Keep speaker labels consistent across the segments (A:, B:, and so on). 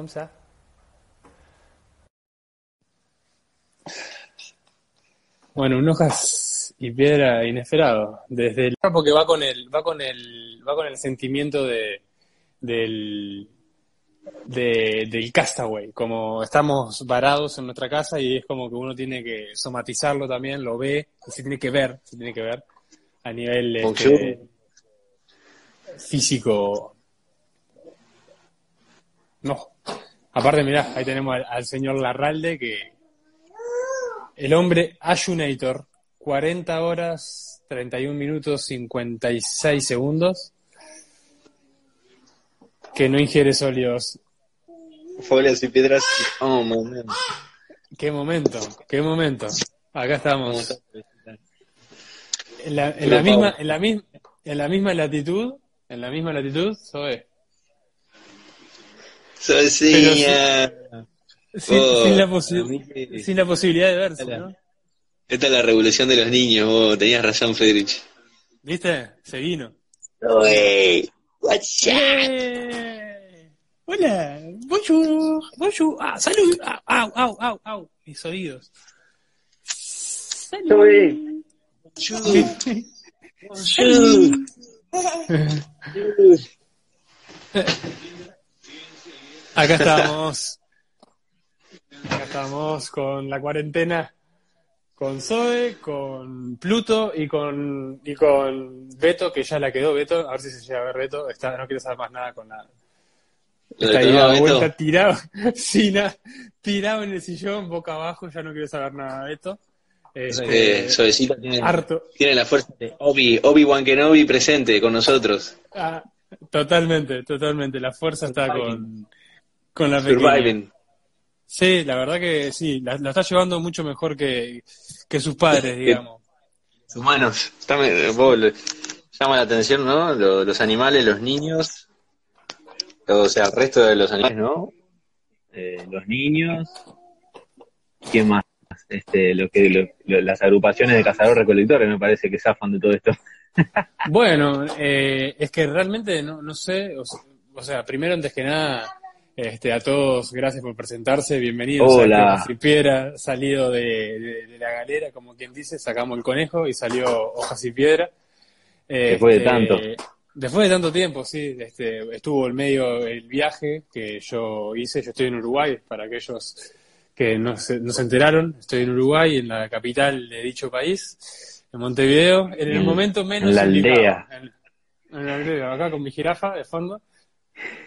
A: comme ça. Bueno, un hojas y piedra inesperado. Desde el porque va con el, va con el, va con el sentimiento de del de, del castaway, como estamos varados en nuestra casa y es como que uno tiene que somatizarlo también, lo ve, y se tiene que ver, se tiene que ver a nivel este, físico. No. Aparte, mirá, ahí tenemos al, al señor Larralde que el hombre Ayunator, 40 horas, 31 minutos, 56 segundos, que no ingiere sólidos.
B: Folias y piedras. Oh, man.
A: Qué momento, qué momento. Acá estamos. En la, en la misma, en la misma, en la misma latitud, en la misma latitud, Zoe.
B: Socia.
A: Sin,
B: Oh,
A: sin la
B: mí-
A: sin la posibilidad de verse,
B: Hola.
A: ¿no?
B: Esta es la revolución de los niños, vos tenías razón, Friedrich.
A: ¿Viste? Se vino.
B: Oye, what's
A: ¡Eh! Hola, bonjour, bonjour, ah, salud, ah, au, au, au, au, mis oídos. Salud. Acá estamos. Acá estamos con la cuarentena, con Zoe, con Pluto y con y con Beto, que ya la quedó Beto, a ver si se llega a ver Beto, está, no quiere saber más nada con la, Está ahí dado vuelta, tirado, tirado en el sillón, boca abajo, ya no quiero saber nada de esto. Este,
B: Eh, tiene,
A: harto.
B: tiene la fuerza de Obi, Obi-Wan Kenobi presente con nosotros.
A: Ah, totalmente, totalmente. La fuerza está con, con la pequeña.
B: Surviving.
A: Sí, la verdad que sí, la, la está llevando mucho mejor que, que sus padres, digamos.
B: Humanos. Está me- vos, le- llama la atención, ¿no? Lo- los animales, los niños. O sea, el resto de los animales, ¿no?
C: eh, los niños, ¿quién más? Este, lo que lo- lo- las agrupaciones de cazadores-recolectores me parece que zafan de todo esto.
A: Bueno, eh, es que realmente no, no sé, o sea, primero antes que nada, este, a todos, gracias por presentarse, bienvenidos
C: Hola.
A: a Piedra, salido de, de- de la galera, como quien dice, sacamos el conejo y salió Hojas y Piedra.
C: Después de
A: Este,
C: tanto.
A: Después de tanto tiempo, sí, este, estuvo en medio el viaje que yo hice, yo estoy en Uruguay, para aquellos que no se, no se enteraron, estoy en Uruguay, en la capital de dicho país, en Montevideo, en el
C: En-
A: momento menos
C: en la
A: indicado,
C: aldea.
A: En, en la aldea, acá con mi jirafa de fondo.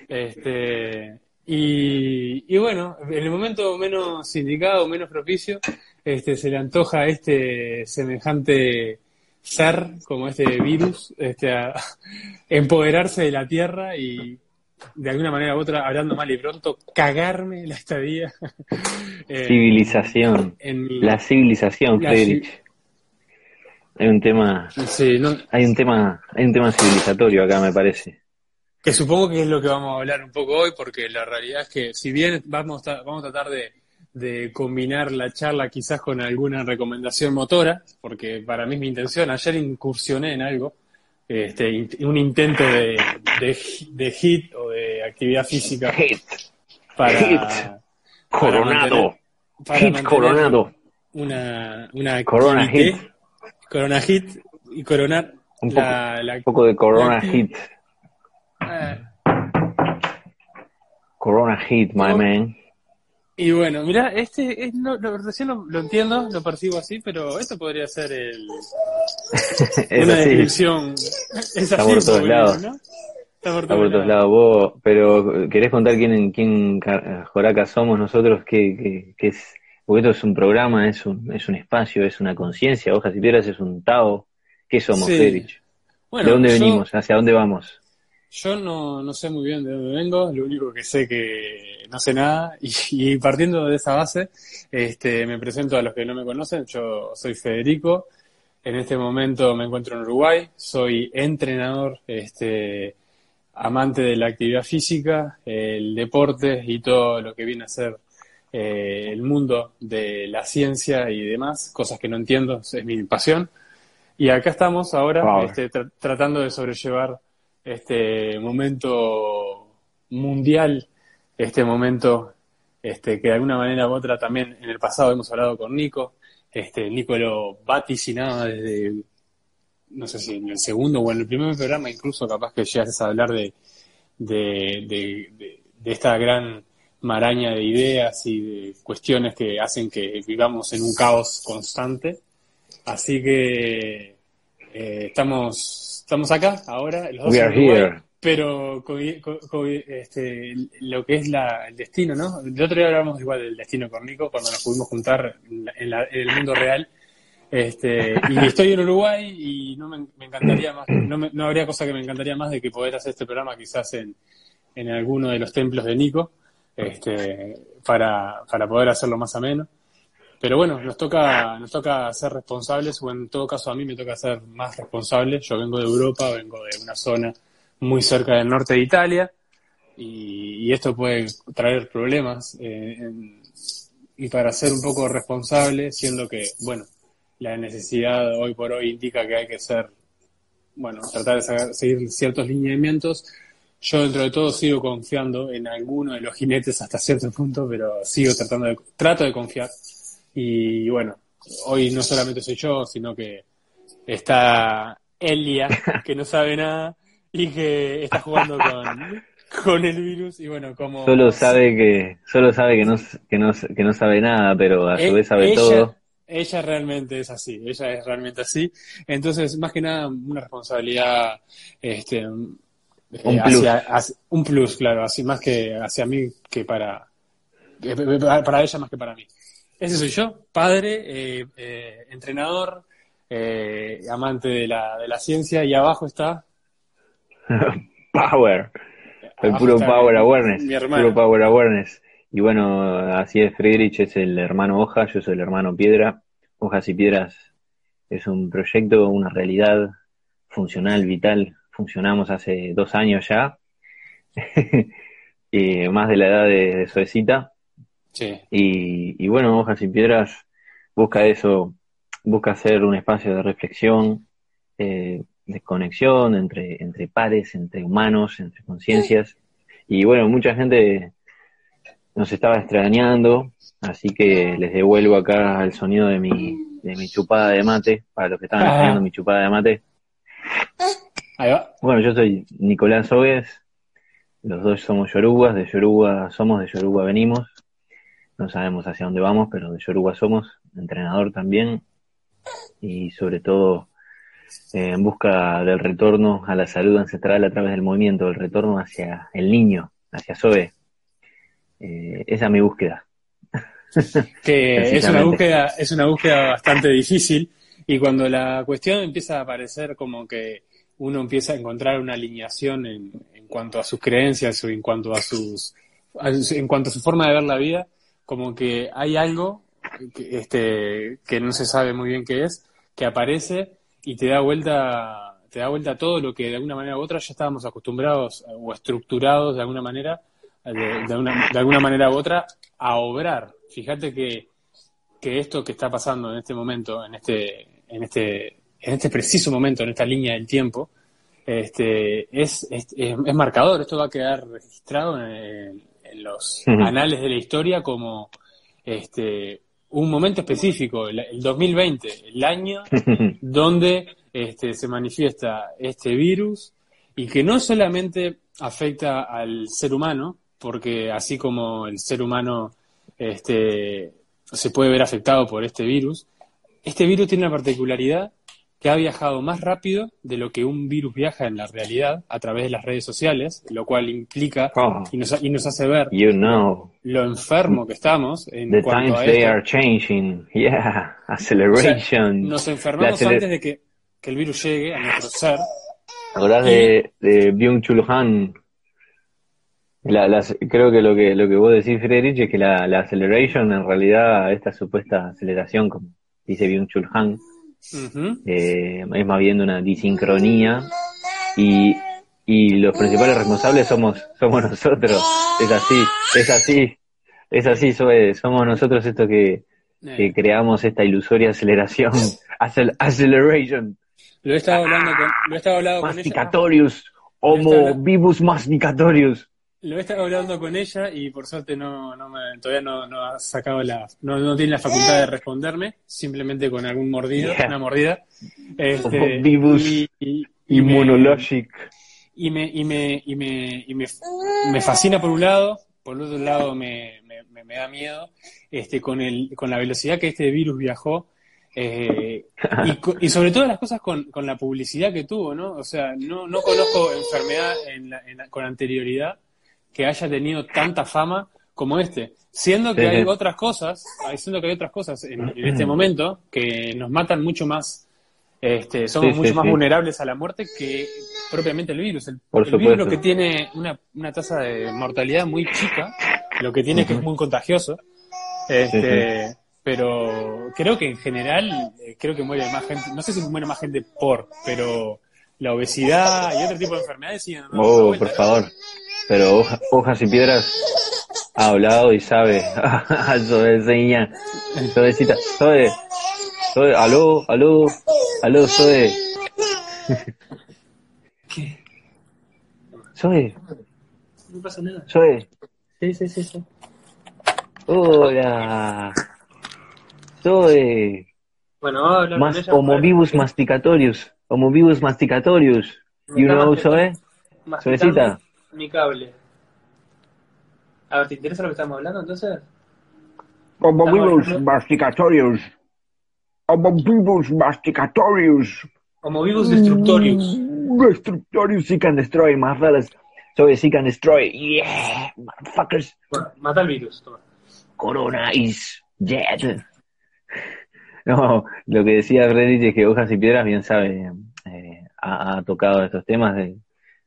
A: Este, y, y bueno, en el momento menos indicado, menos propicio, este, se le antoja a este semejante ser, como este virus, este, a empoderarse de la tierra y de alguna manera u otra, hablando mal y pronto, cagarme la estadía. en-
C: Civilización.
A: en mi-
C: La civilización,
A: La
C: Friedrich. Hay un tema,
A: Sí, no-
C: hay un tema, hay un tema civilizatorio acá, me parece.
A: Que supongo que es lo que vamos a hablar un poco hoy, porque la realidad es que si bien vamos a, vamos a tratar de, de combinar la charla quizás con alguna recomendación motora, porque para mí es mi intención, ayer incursioné en algo, este, un intento de, de, de hit o de actividad física
C: Hit,
A: para,
C: Hit.
A: para
C: coronado,
A: mantener- para
C: hit coronado,
A: una, una
C: corona hit,
A: corona hit y coronar
C: Un poco-
A: la, la-
C: un poco de corona
A: la
C: hit, corona hit, my man.
A: Y bueno, mira, este es, no, lo- recién lo, lo entiendo, lo percibo así, pero esto podría ser el, una
C: así,
A: descripción. Es
C: Está
A: así
C: por todos lados.
A: ¿no? Está por
C: está por todos lados. Vos, pero ¿querés contar quién, quién ca- Joraca somos nosotros? ¿Qué, qué, qué es? Porque esto es un programa, es un, es un espacio, es una conciencia, hojas y piedras es un Tao. ¿Qué somos,
A: Sí. Bueno,
C: ¿De dónde
A: yo-
C: venimos? ¿Hacia dónde vamos?
A: Yo no, no sé muy bien de dónde vengo, lo único que sé que no sé nada y, y partiendo de esa base, este, me presento a los que no me conocen, yo soy Federico, En este momento me encuentro en Uruguay, soy entrenador, este, amante de la actividad física, el deporte y todo lo que viene a ser eh, el mundo de la ciencia y demás, cosas que no entiendo, es mi pasión. Y acá estamos ahora este, tratando de sobrellevar este momento mundial, este momento este, que de alguna manera u otra también en el pasado hemos hablado con Nico, este, Nico lo vaticinaba desde, no sé si en el segundo o en el primer programa, incluso capaz que llegases a hablar de, de, esta gran maraña de ideas y de cuestiones que hacen que vivamos en un caos constante. Así que eh, estamos, estamos acá ahora, los dos pero este, lo que es la, el destino, ¿no? El otro día hablábamos igual del destino con Nico cuando nos pudimos juntar en, el mundo real. Este, y estoy en Uruguay y no me, encantaría más, no, no, habría cosa que me encantaría más de que poder hacer este programa quizás en, en alguno de los templos de Nico, este, para, para poder hacerlo más ameno. Pero bueno, nos toca, nos toca ser responsables, o en todo caso a mí me toca ser más responsable. Yo vengo de Europa, vengo de una zona muy cerca del norte de Italia y, esto puede traer problemas eh, y para ser un poco responsable, siendo que, bueno, la necesidad hoy por hoy indica que hay que ser, bueno, tratar de seguir ciertos lineamientos. Yo dentro de todo sigo confiando en alguno de los jinetes hasta cierto punto, pero sigo tratando de, trato de confiar. Y bueno, hoy no solamente soy yo, sino que está Elia, que no sabe nada, y que está jugando con, con el virus y bueno, como...
C: Solo sabe que, solo sabe que no, que no, que no sabe nada, pero a su e, vez sabe todo.
A: Ella realmente es así, ella es realmente así. Entonces, más que nada, una responsabilidad, este, un eh, plus. un plus, claro, así más que hacia mí que para, para ella más que para mí. Ese soy yo, padre, eh, eh, entrenador, amante de la, de la ciencia y abajo está
C: power. El puro power awareness. Puro power awareness. Y bueno, así es, Friedrich es el hermano Hoja, yo soy el hermano Piedra. Hojas y Piedras es un proyecto, una realidad funcional, vital. Funcionamos hace dos años ya. y más de la edad de, Suecita.
A: Sí.
C: Y, y bueno, Hojas y Piedras busca eso, busca hacer un espacio de reflexión, eh, de conexión entre, entre pares, entre humanos, entre conciencias. Y bueno, mucha gente nos estaba extrañando, así que les devuelvo acá el sonido de mi, de mi chupada de mate, para los que estaban extrañando mi chupada de mate.
A: Ahí va.
C: Bueno, yo soy Nicolás Ogues, los dos somos yorugas, de Yoruba somos, de Yoruba venimos, no sabemos hacia dónde vamos, pero de Yoruba somos, entrenador también, y sobre todo en busca del retorno a la salud ancestral a través del movimiento, del retorno hacia el niño, hacia Zoe. Eh, esa es mi búsqueda.
A: que es una búsqueda, es una búsqueda bastante difícil y cuando la cuestión empieza a aparecer como que uno empieza a encontrar una alineación en, en cuanto a sus creencias o en cuanto a sus en cuanto a su forma de ver la vida, como que hay algo que, este, que no se sabe muy bien qué es, que aparece y te da vuelta te da vuelta todo lo que de alguna manera u otra ya estábamos acostumbrados o estructurados de alguna manera de, una, de alguna manera u otra a obrar. Fíjate que, que esto que está pasando en este momento en este en este en este preciso momento en esta línea del tiempo este es, es, es, marcador. Esto va a quedar registrado en, en los anales de la historia como este un momento específico, el, 2020, el año donde este, se manifiesta este virus y que no solamente afecta al ser humano, porque así como el ser humano este, se puede ver afectado por este virus, este virus tiene una particularidad que ha viajado más rápido de lo que un virus viaja en la realidad a través de las redes sociales, lo cual implica oh. y, nos, y, nos, hace ver lo enfermo que estamos en
C: The cuanto times a they are changing. Yeah, acceleration.
A: nos enfermamos antes de que, que, el virus llegue a nuestro ser.
C: ¿Acordás de, de Byung-Chul Han? La, creo que lo que lo que vos decís, Friedrich, es que la, la acceleration, en realidad, esta supuesta aceleración, como dice Byung-Chul Han, Eh, es más bien una disincronía y, y los principales responsables somos, somos nosotros. Es así, es así, es así, somos nosotros estos que, que
A: Eh,
C: creamos esta ilusoria aceleración, acel- acceleration,
A: lo he estado hablando con, lo he estado hablando con ella.
C: homo vivus masticatorius.
A: Lo he estado hablando con ella y por suerte no, no me- todavía no, no ha sacado la, no, no tiene la facultad de responderme, simplemente con algún mordido,
C: Yeah.
A: una mordida. Este, y, y- y me- y me, y me, y me, y me, me fascina por un lado, por otro lado me, me, me- da miedo, este, con el, con la velocidad que este virus viajó, eh, y, y sobre todo las cosas con, con la publicidad que tuvo, ¿no? O sea, no, no conozco enfermedad en la- en la- con anterioridad que haya tenido tanta fama como este. Siendo que
C: Sí,
A: hay otras cosas, siendo que hay otras cosas en, en este momento que nos matan mucho más, este, somos
C: Sí, sí,
A: mucho más vulnerables a la muerte que propiamente el virus. El,
C: Por
A: el virus lo que tiene una, una tasa de mortalidad muy chica, lo que tiene que es muy contagioso. Este, Pero creo que en general, eh, creo que muere más gente, no sé si muere más gente por, pero la obesidad y otro tipo de enfermedades siguen dando
C: Oh,
A: vuelta.
C: por favor. Pero hoja- hojas y piedras ha hablado y sabe. Zoe, seña. Zoecita. Zoe. Zoe, aló, aló, aló, Zoe. Zoe,
A: No pasa nada.
C: Zoe.
A: Sí, sí, sí, sí.
C: Hola. Zoe.
A: Bueno, vamos a hablar
C: Mas,
A: con ella.
C: homo vivus masticatorius. Homo vivus masticatorius. Know,
A: más-
C: Zoe?
A: más
C: Suavecita.
A: Mi cable. A ver, ¿te interesa lo que estamos hablando entonces?
D: Homo
A: Estamos
D: vivus masticatorius. Homo vivus masticatorius.
A: Homo vivus destructorius.
C: Destructorius, seek and destroy, más fellas. Zoe, seek and destroy. Yeah, motherfuckers.
A: Bueno, mata el virus. Toma.
C: Corona is dead. No, lo que decía Reddit es que Hojas y Piedras, bien sabe, eh, ha, tocado estos temas de,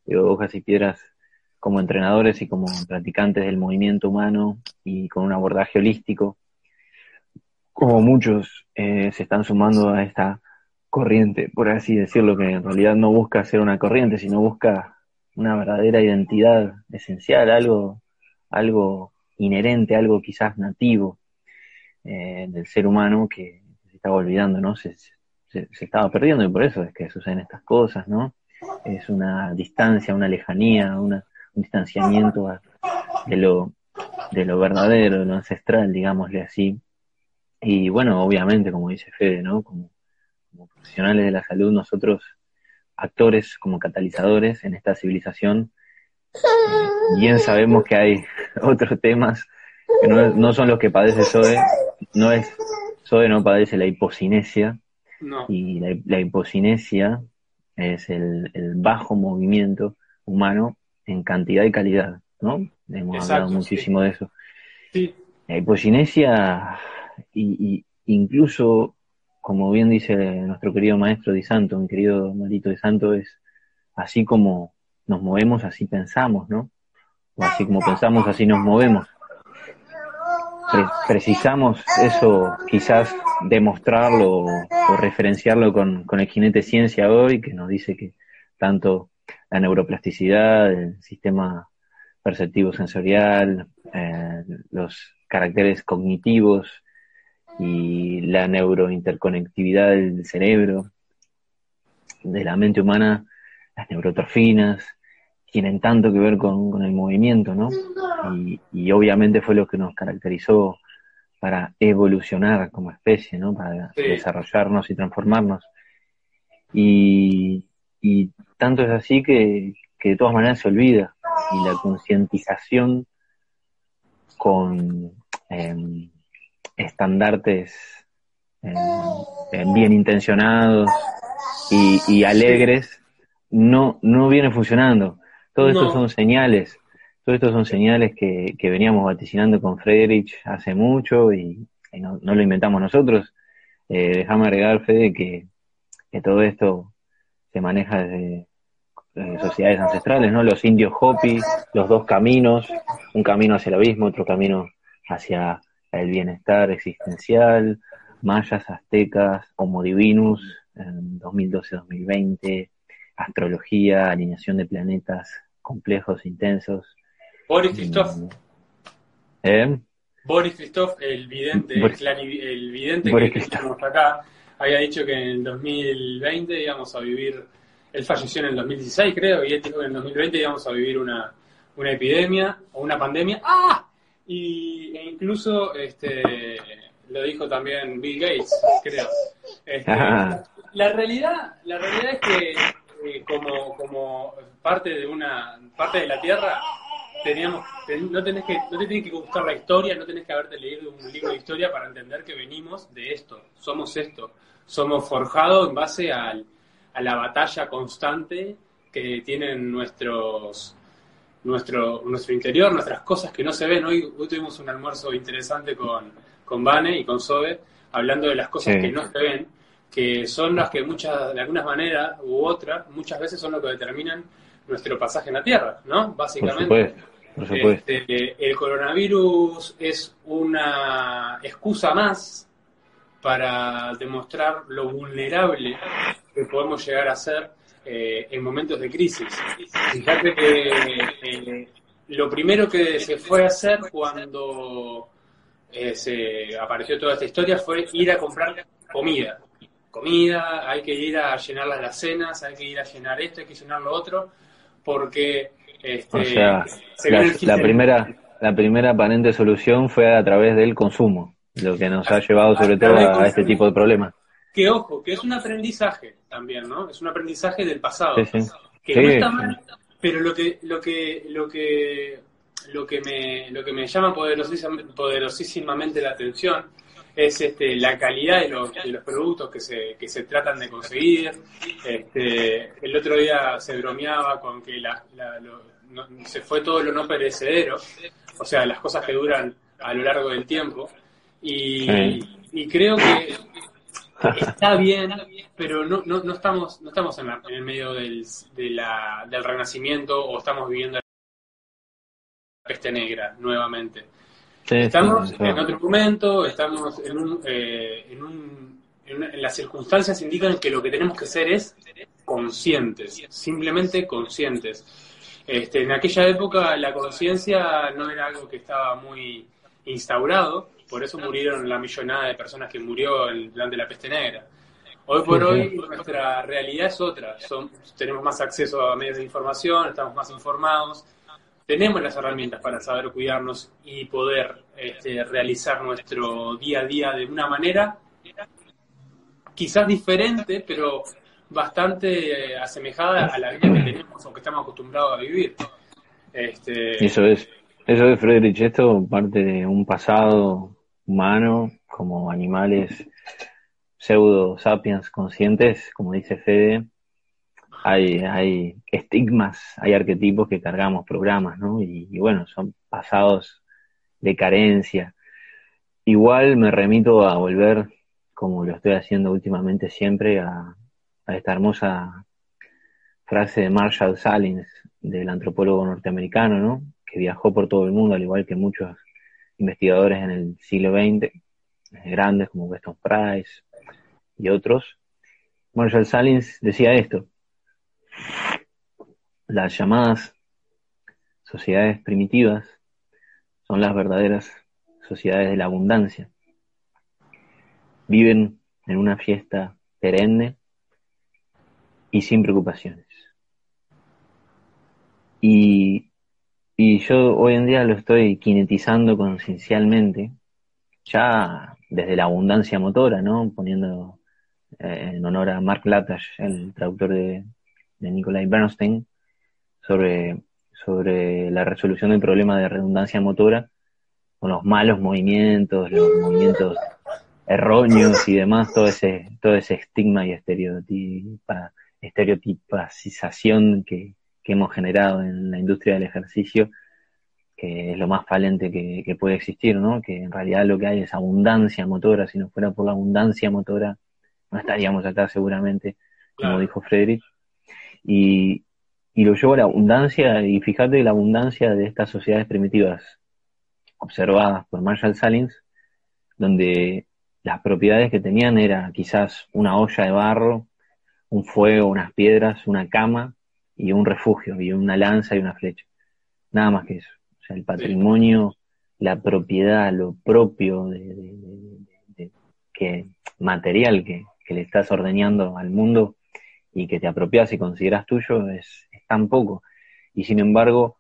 C: de Hojas y Piedras como entrenadores y como practicantes del movimiento humano y con un abordaje holístico. Como muchos eh, se están sumando a esta corriente, por así decirlo, que en realidad no busca ser una corriente, sino busca una verdadera identidad esencial, algo, algo inherente, algo quizás nativo eh, del ser humano que estaba olvidando, ¿no? Se, se, estaba perdiendo y por eso es que suceden estas cosas, ¿no? Es una distancia, una lejanía, una, un distanciamiento de lo, de lo verdadero, de lo ancestral, digámosle así. Y bueno, obviamente, como dice Fede, ¿no? Como, profesionales de la salud, nosotros, actores como catalizadores en esta civilización, bien sabemos que hay otros temas que no, no son los que padece Zoe, no es, Zoe no padece la hipocinesia,
A: No.
C: y la, la hipocinesia es el, el bajo movimiento humano en cantidad y calidad, ¿no? Hemos
A: Exacto,
C: hablado muchísimo de eso.
A: Sí.
C: La hipocinesia, y, y incluso, como bien dice nuestro querido maestro Di Santo, mi querido Marito Di Santo, es así como nos movemos, así pensamos, ¿no? O así como pensamos, así nos movemos. Pre- precisamos eso, quizás demostrarlo o, o referenciarlo con, con el jinete ciencia hoy, que nos dice que tanto la neuroplasticidad, el sistema perceptivo sensorial, eh, los caracteres cognitivos y la neurointerconectividad del cerebro, de la mente humana, las neurotrofinas, tienen tanto que ver con, con el movimiento, ¿no? Y, y obviamente fue lo que nos caracterizó para evolucionar como especie, ¿no? Para
A: Sí.
C: desarrollarnos y transformarnos. Y, y tanto es así que, que de todas maneras se olvida. Y la concientización con em, estandartes em, em, bien intencionados y, y alegres no, no viene funcionando. Todo esto
A: No.
C: son señales, todo esto son señales que, que veníamos vaticinando con Friedrich hace mucho y, y no, no lo inventamos nosotros. Eh, déjame agregar, Fede, que, que todo esto se maneja desde eh, sociedades ancestrales, ¿no? Los indios Hopi, los dos caminos, un camino hacia el abismo, otro camino hacia el bienestar existencial, mayas, aztecas, Homo divinus, en 2012-2020, astrología, alineación de planetas complejos, intensos.
A: Boris Christoph,
C: ¿Eh?
A: Boris Christoph, el vidente,
C: Boris-
A: el, vidente
C: Boris
A: que tenemos acá, había dicho que en el 2020 íbamos a vivir, él falleció en el 2016 creo, y él dijo que en el 2020 íbamos a vivir una, una epidemia o una pandemia. ¡Ah! Y, e incluso este, lo dijo también Bill Gates, creo. Este,
C: Ah.
A: la realidad, la realidad es que eh, como, como parte de una parte de la Tierra teníamos ten- no tenés que no te tiene que gustar la historia, no tenés que haberte leído un libro de historia para entender que venimos de esto, somos esto, somos forjados en base al, a la batalla constante que tienen nuestros nuestro, nuestro interior, nuestras cosas que no se ven. Hoy, hoy tuvimos un almuerzo interesante con, con Vane y con Sobe, hablando de las cosas
C: Sí.
A: que no se ven, que son las que muchas, de algunas maneras u otras, muchas veces son lo que determinan nuestro pasaje en la Tierra, ¿no?
C: Por
A: Básicamente.
C: supuesto, por supuesto.
A: Este, el coronavirus es una excusa más para demostrar lo vulnerable que podemos llegar a ser eh, en momentos de crisis. Fíjate que eh, lo primero que se fue a hacer cuando eh, se apareció toda esta historia fue ir a comprar comida. Comida, hay que ir a llenar las alacenas, hay que ir a llenar esto, hay que llenar lo otro, porque este,
C: O sea,
A: se
C: la, la primera, la primera aparente solución fue a través del consumo, lo que nos ha llevado sobre
A: a
C: todo a este tipo de problemas.
A: Que ojo, que es un aprendizaje también, ¿no? Es un aprendizaje del pasado.
C: Sí, sí.
A: Que
C: Sí,
A: no está
C: sí.
A: mal, pero lo que, lo que, lo que, lo que me, lo que me llama poderosísimamente la atención es este, la calidad de los, de los productos que se, que se tratan de conseguir. Este, el otro día se bromeaba con que la, la- lo- no- se fue todo lo no perecedero, o sea, las cosas que duran a lo largo del tiempo. Y,
C: Sí.
A: y creo que está bien, pero no, no, no estamos, no estamos en, la- en el medio del, de la- del renacimiento o estamos viviendo la peste negra nuevamente.
C: Sí, sí,
A: Estamos en otro momento, estamos en, un, eh, en, un- en una- en las circunstancias indican que lo que tenemos que ser es conscientes, simplemente conscientes. Este, en aquella época la conciencia no era algo que estaba muy instaurado, por eso murieron la millonada de personas que murió en- durante la peste negra. Hoy por hoy nuestra realidad es otra, Son- tenemos más acceso a medios de información, estamos más informados, tenemos las herramientas para saber cuidarnos y poder este, realizar nuestro día a día de una manera quizás diferente, pero bastante eh, asemejada a la vida que tenemos o que estamos acostumbrados a vivir. Este,
C: Eso es, eso es, Friedrich, esto parte de un pasado humano, como animales pseudo sapiens conscientes, como dice Fede, hay, hay estigmas, hay arquetipos que cargamos programas, ¿no? Y, bueno, son pasados de carencia. Igual me remito a volver, como lo estoy haciendo últimamente siempre, a, a esta hermosa frase de Marshall Salins, del antropólogo norteamericano, ¿no? que viajó por todo el mundo, al igual que muchos investigadores en el siglo XX, eh, grandes como Weston Price y otros. Marshall Salins decía esto, las llamadas sociedades primitivas son las verdaderas sociedades de la abundancia. Viven en una fiesta perenne y sin preocupaciones. Y, y yo hoy en día lo estoy kinetizando conciencialmente, ya desde la abundancia motora, ¿no? Poniendo eh, en honor a Mark Latash, el traductor de, de Nikolai Bernstein, sobre, sobre la resolución del problema de redundancia motora con los malos movimientos, los movimientos erróneos y demás, todo ese, todo ese estigma y estereotipa, estereotipacización que, que hemos generado en la industria del ejercicio, que es lo más falente que, que puede existir, ¿no? Que en realidad lo que hay es abundancia motora, si no fuera por la abundancia motora, no estaríamos acá seguramente, como
A: Claro.
C: dijo Friedrich. Y, y lo llevo a la abundancia, y fíjate la abundancia de estas sociedades primitivas observadas por Marshall Salins, donde las propiedades que tenían era quizás una olla de barro, un fuego, unas piedras, una cama y un refugio, y una lanza y una flecha. Nada más que eso. O sea, el patrimonio, la propiedad, lo propio de, de- de- de- que material que, que le estás ordeñando al mundo y que te apropias y consideras tuyo es, es tan poco. Y sin embargo,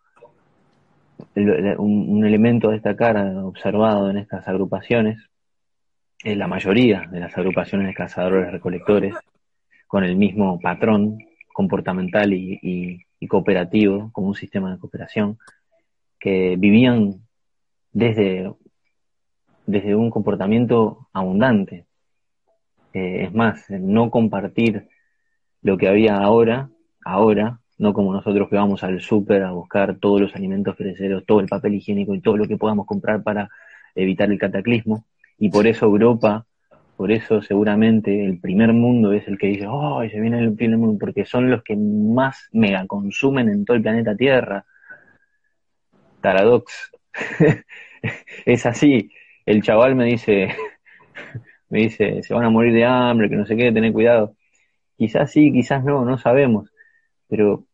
C: un, un elemento a destacar observado en estas agrupaciones, en la mayoría de las agrupaciones de cazadores recolectores, con el mismo patrón comportamental y, cooperativo, como un sistema de cooperación, que vivían desde, desde un comportamiento abundante. Eh, es más, no compartir lo que había ahora, ahora, no como nosotros que vamos al súper a buscar todos los alimentos perecederos, todo el papel higiénico y todo lo que podamos comprar para evitar el cataclismo. Y por eso Europa, por eso seguramente el primer mundo es el que dice, oh, se viene el primer mundo, porque son los que más mega consumen en todo el planeta Tierra. Taradox. es así. El chaval me dice, me dice, se van a morir de hambre, que no sé qué, tener cuidado. Quizás sí, quizás no, no sabemos. Pero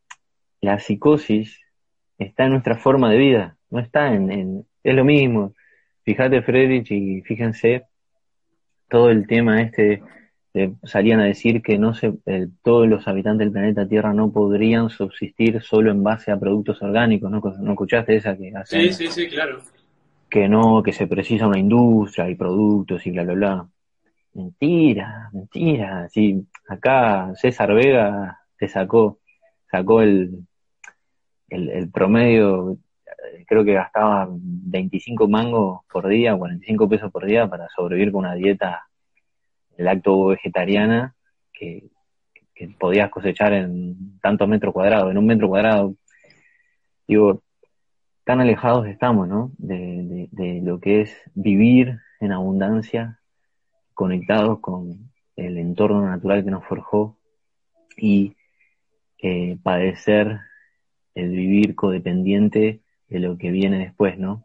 C: la psicosis está en nuestra forma de vida, no está en, en- es lo mismo. Fíjate, Friedrich, y fíjense todo el tema este, de- salían a decir que no se, el- todos los habitantes del planeta Tierra no podrían subsistir solo en base a productos orgánicos, ¿no? ¿No escuchaste esa que hace
A: Sí, sí, sí, claro.
C: que no, que se precisa una industria y productos y bla, bla, bla. Mentira, mentira. Sí, acá César Vega te sacó, sacó el, el, promedio, creo que gastaba 25 mangos por día, 45 pesos por día para sobrevivir con una dieta lacto-vegetariana que, que podías cosechar en tantos metros cuadrados, en un metro cuadrado. Digo, tan alejados estamos, ¿no? De- de lo que es vivir en abundancia, conectados con el entorno natural que nos forjó y eh, padecer el vivir codependiente de lo que viene después, ¿no?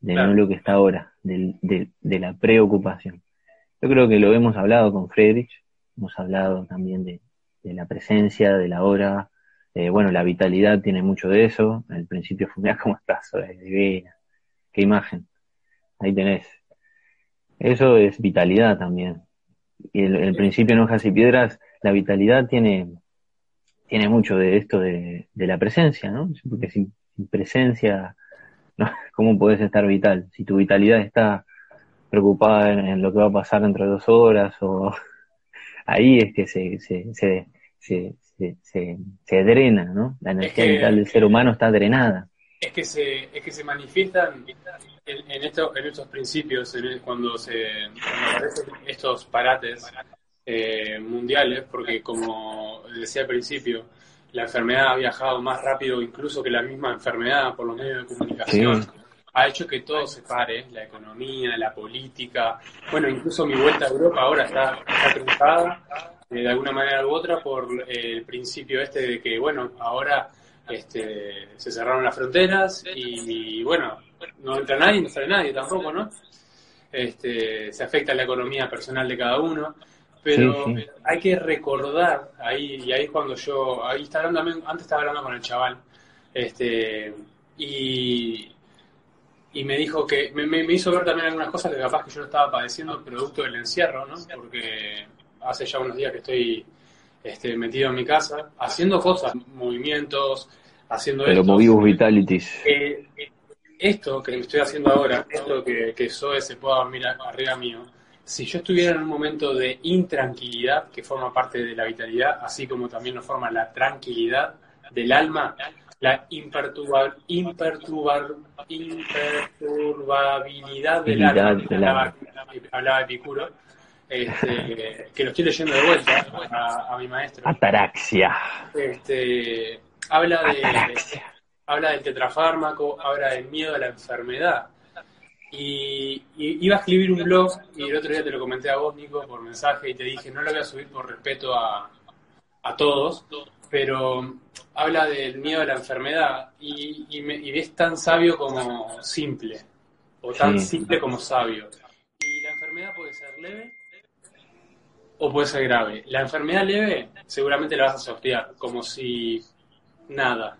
C: De
A: Claro.
C: no lo que está ahora, de, de la preocupación. Yo creo que lo hemos hablado con Friedrich, hemos hablado también de, de la presencia, de la hora, eh, bueno, la vitalidad tiene mucho de eso. El principio fue, mira cómo estás, es divina. Qué imagen. Ahí tenés. Eso es vitalidad también. Y el, el principio en hojas y piedras, la vitalidad tiene, tiene mucho de esto de, de la presencia, ¿no? Porque sin, sin presencia, ¿no? ¿cómo podés estar vital? Si tu vitalidad está preocupada en, en lo que va a pasar dentro de dos horas, o ahí es que se, se, se, se, se, se- se drena, ¿no? La energía
A: que-
C: vital del ser humano está drenada.
A: Es que se, es que se manifiestan en, en, esto, en estos principios, en el- cuando se cuando aparecen estos parates eh, mundiales, porque como decía al principio, la enfermedad ha viajado más rápido incluso que la misma enfermedad por los medios de comunicación.
C: Sí.
A: Ha hecho que todo se pare, la economía, la política. Bueno, incluso mi vuelta a Europa ahora está, está truncada eh, de alguna manera u otra por eh, el principio este de que, bueno, ahora este, se cerraron las fronteras y, bueno, no entra nadie, no sale nadie tampoco, ¿no? Este, se afecta la economía personal de cada uno, pero
C: Sí, sí.
A: hay que recordar ahí, y ahí es cuando yo, ahí está hablando, también- antes estaba hablando con el chaval, este, y, y me dijo que, me, me- hizo ver también algunas cosas que capaz que yo lo estaba padeciendo producto del encierro, ¿no? Porque hace ya unos días que estoy este, metido en mi casa, haciendo cosas, movimientos, haciendo
C: Pero
A: esto.
C: movimos vitalities.
A: Eh, esto que estoy haciendo ahora, esto que, que Zoe se pueda a- arriba mío, si yo estuviera en un momento de intranquilidad, que forma parte de la vitalidad, así como también lo forma la tranquilidad del alma, la imperturba- imperturba- imperturbabilidad del alma, hablaba, hablaba Epicuro, este, que lo estoy leyendo de vuelta a, a mi maestro
C: Ataraxia.
A: este, habla de
C: Ataraxia.
A: habla del tetrafármaco, habla del miedo a la enfermedad. Y, y iba a escribir un blog y el otro día te lo comenté a vos, Nico, por mensaje y te dije, no lo voy a subir por respeto a, a todos, pero habla del miedo a la enfermedad y, y, me- y es tan sabio como simple, o tan
C: Sí.
A: simple como sabio. Y la enfermedad puede ser leve o puede ser grave. La enfermedad leve seguramente la vas a sortear, como si nada.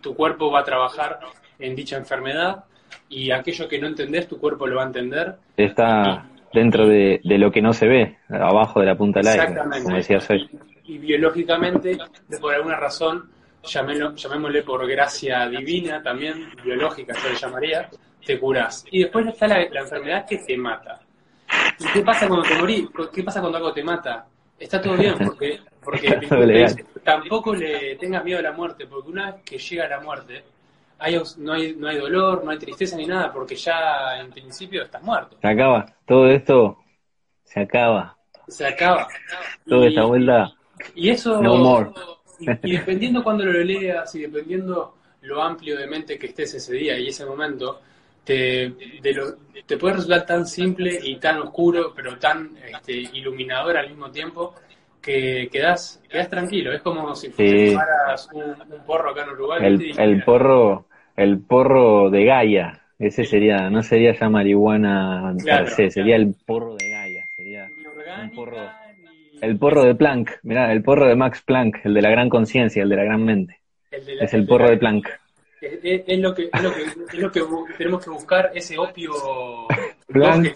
A: Tu cuerpo va a trabajar en dicha enfermedad y aquello que no entendés, tu cuerpo lo va a entender.
C: Está dentro de, de lo que no se ve, abajo de la punta del aire, como decías hoy.
A: Y, y biológicamente, por alguna razón, llamélo- llamémosle por gracia divina también, biológica yo le llamaría, te curás. Y después está la, la enfermedad que te mata. ¿Y qué pasa cuando te morís? ¿Qué pasa cuando algo te mata? Está todo bien, porque, porque tampoco le tengas miedo a la muerte, porque una vez que llega la muerte, hay, no, hay, no hay dolor, no hay tristeza ni nada, porque ya en principio estás muerto.
C: Se acaba, todo esto se acaba,
A: Se acaba.
C: toda esta vuelta,
A: Y eso.
C: No more.
A: Y, y dependiendo cuando lo leas y dependiendo lo amplio de mente que estés ese día y ese momento, te, de lo- te puede resultar tan simple y tan oscuro, pero tan este, iluminador al mismo tiempo, que quedas, quedas tranquilo. Es como si
C: Sí.
A: fumaras un, un porro acá en Uruguay. Y-
C: el porro, el porro de Gaia, ese sería, no sería ya marihuana
A: Claro.
C: per se, sería el porro de Gaia, sería
A: orgánica,
C: un porro.
A: ni-
C: el porro de Planck, mirá, el porro de Max Planck, el de la gran conciencia, el de la gran mente,
A: el de la-
C: es el porro
A: la-
C: de Planck.
A: Es, es- es lo que, es, lo que, es lo que tenemos que buscar, ese opio
C: Planck.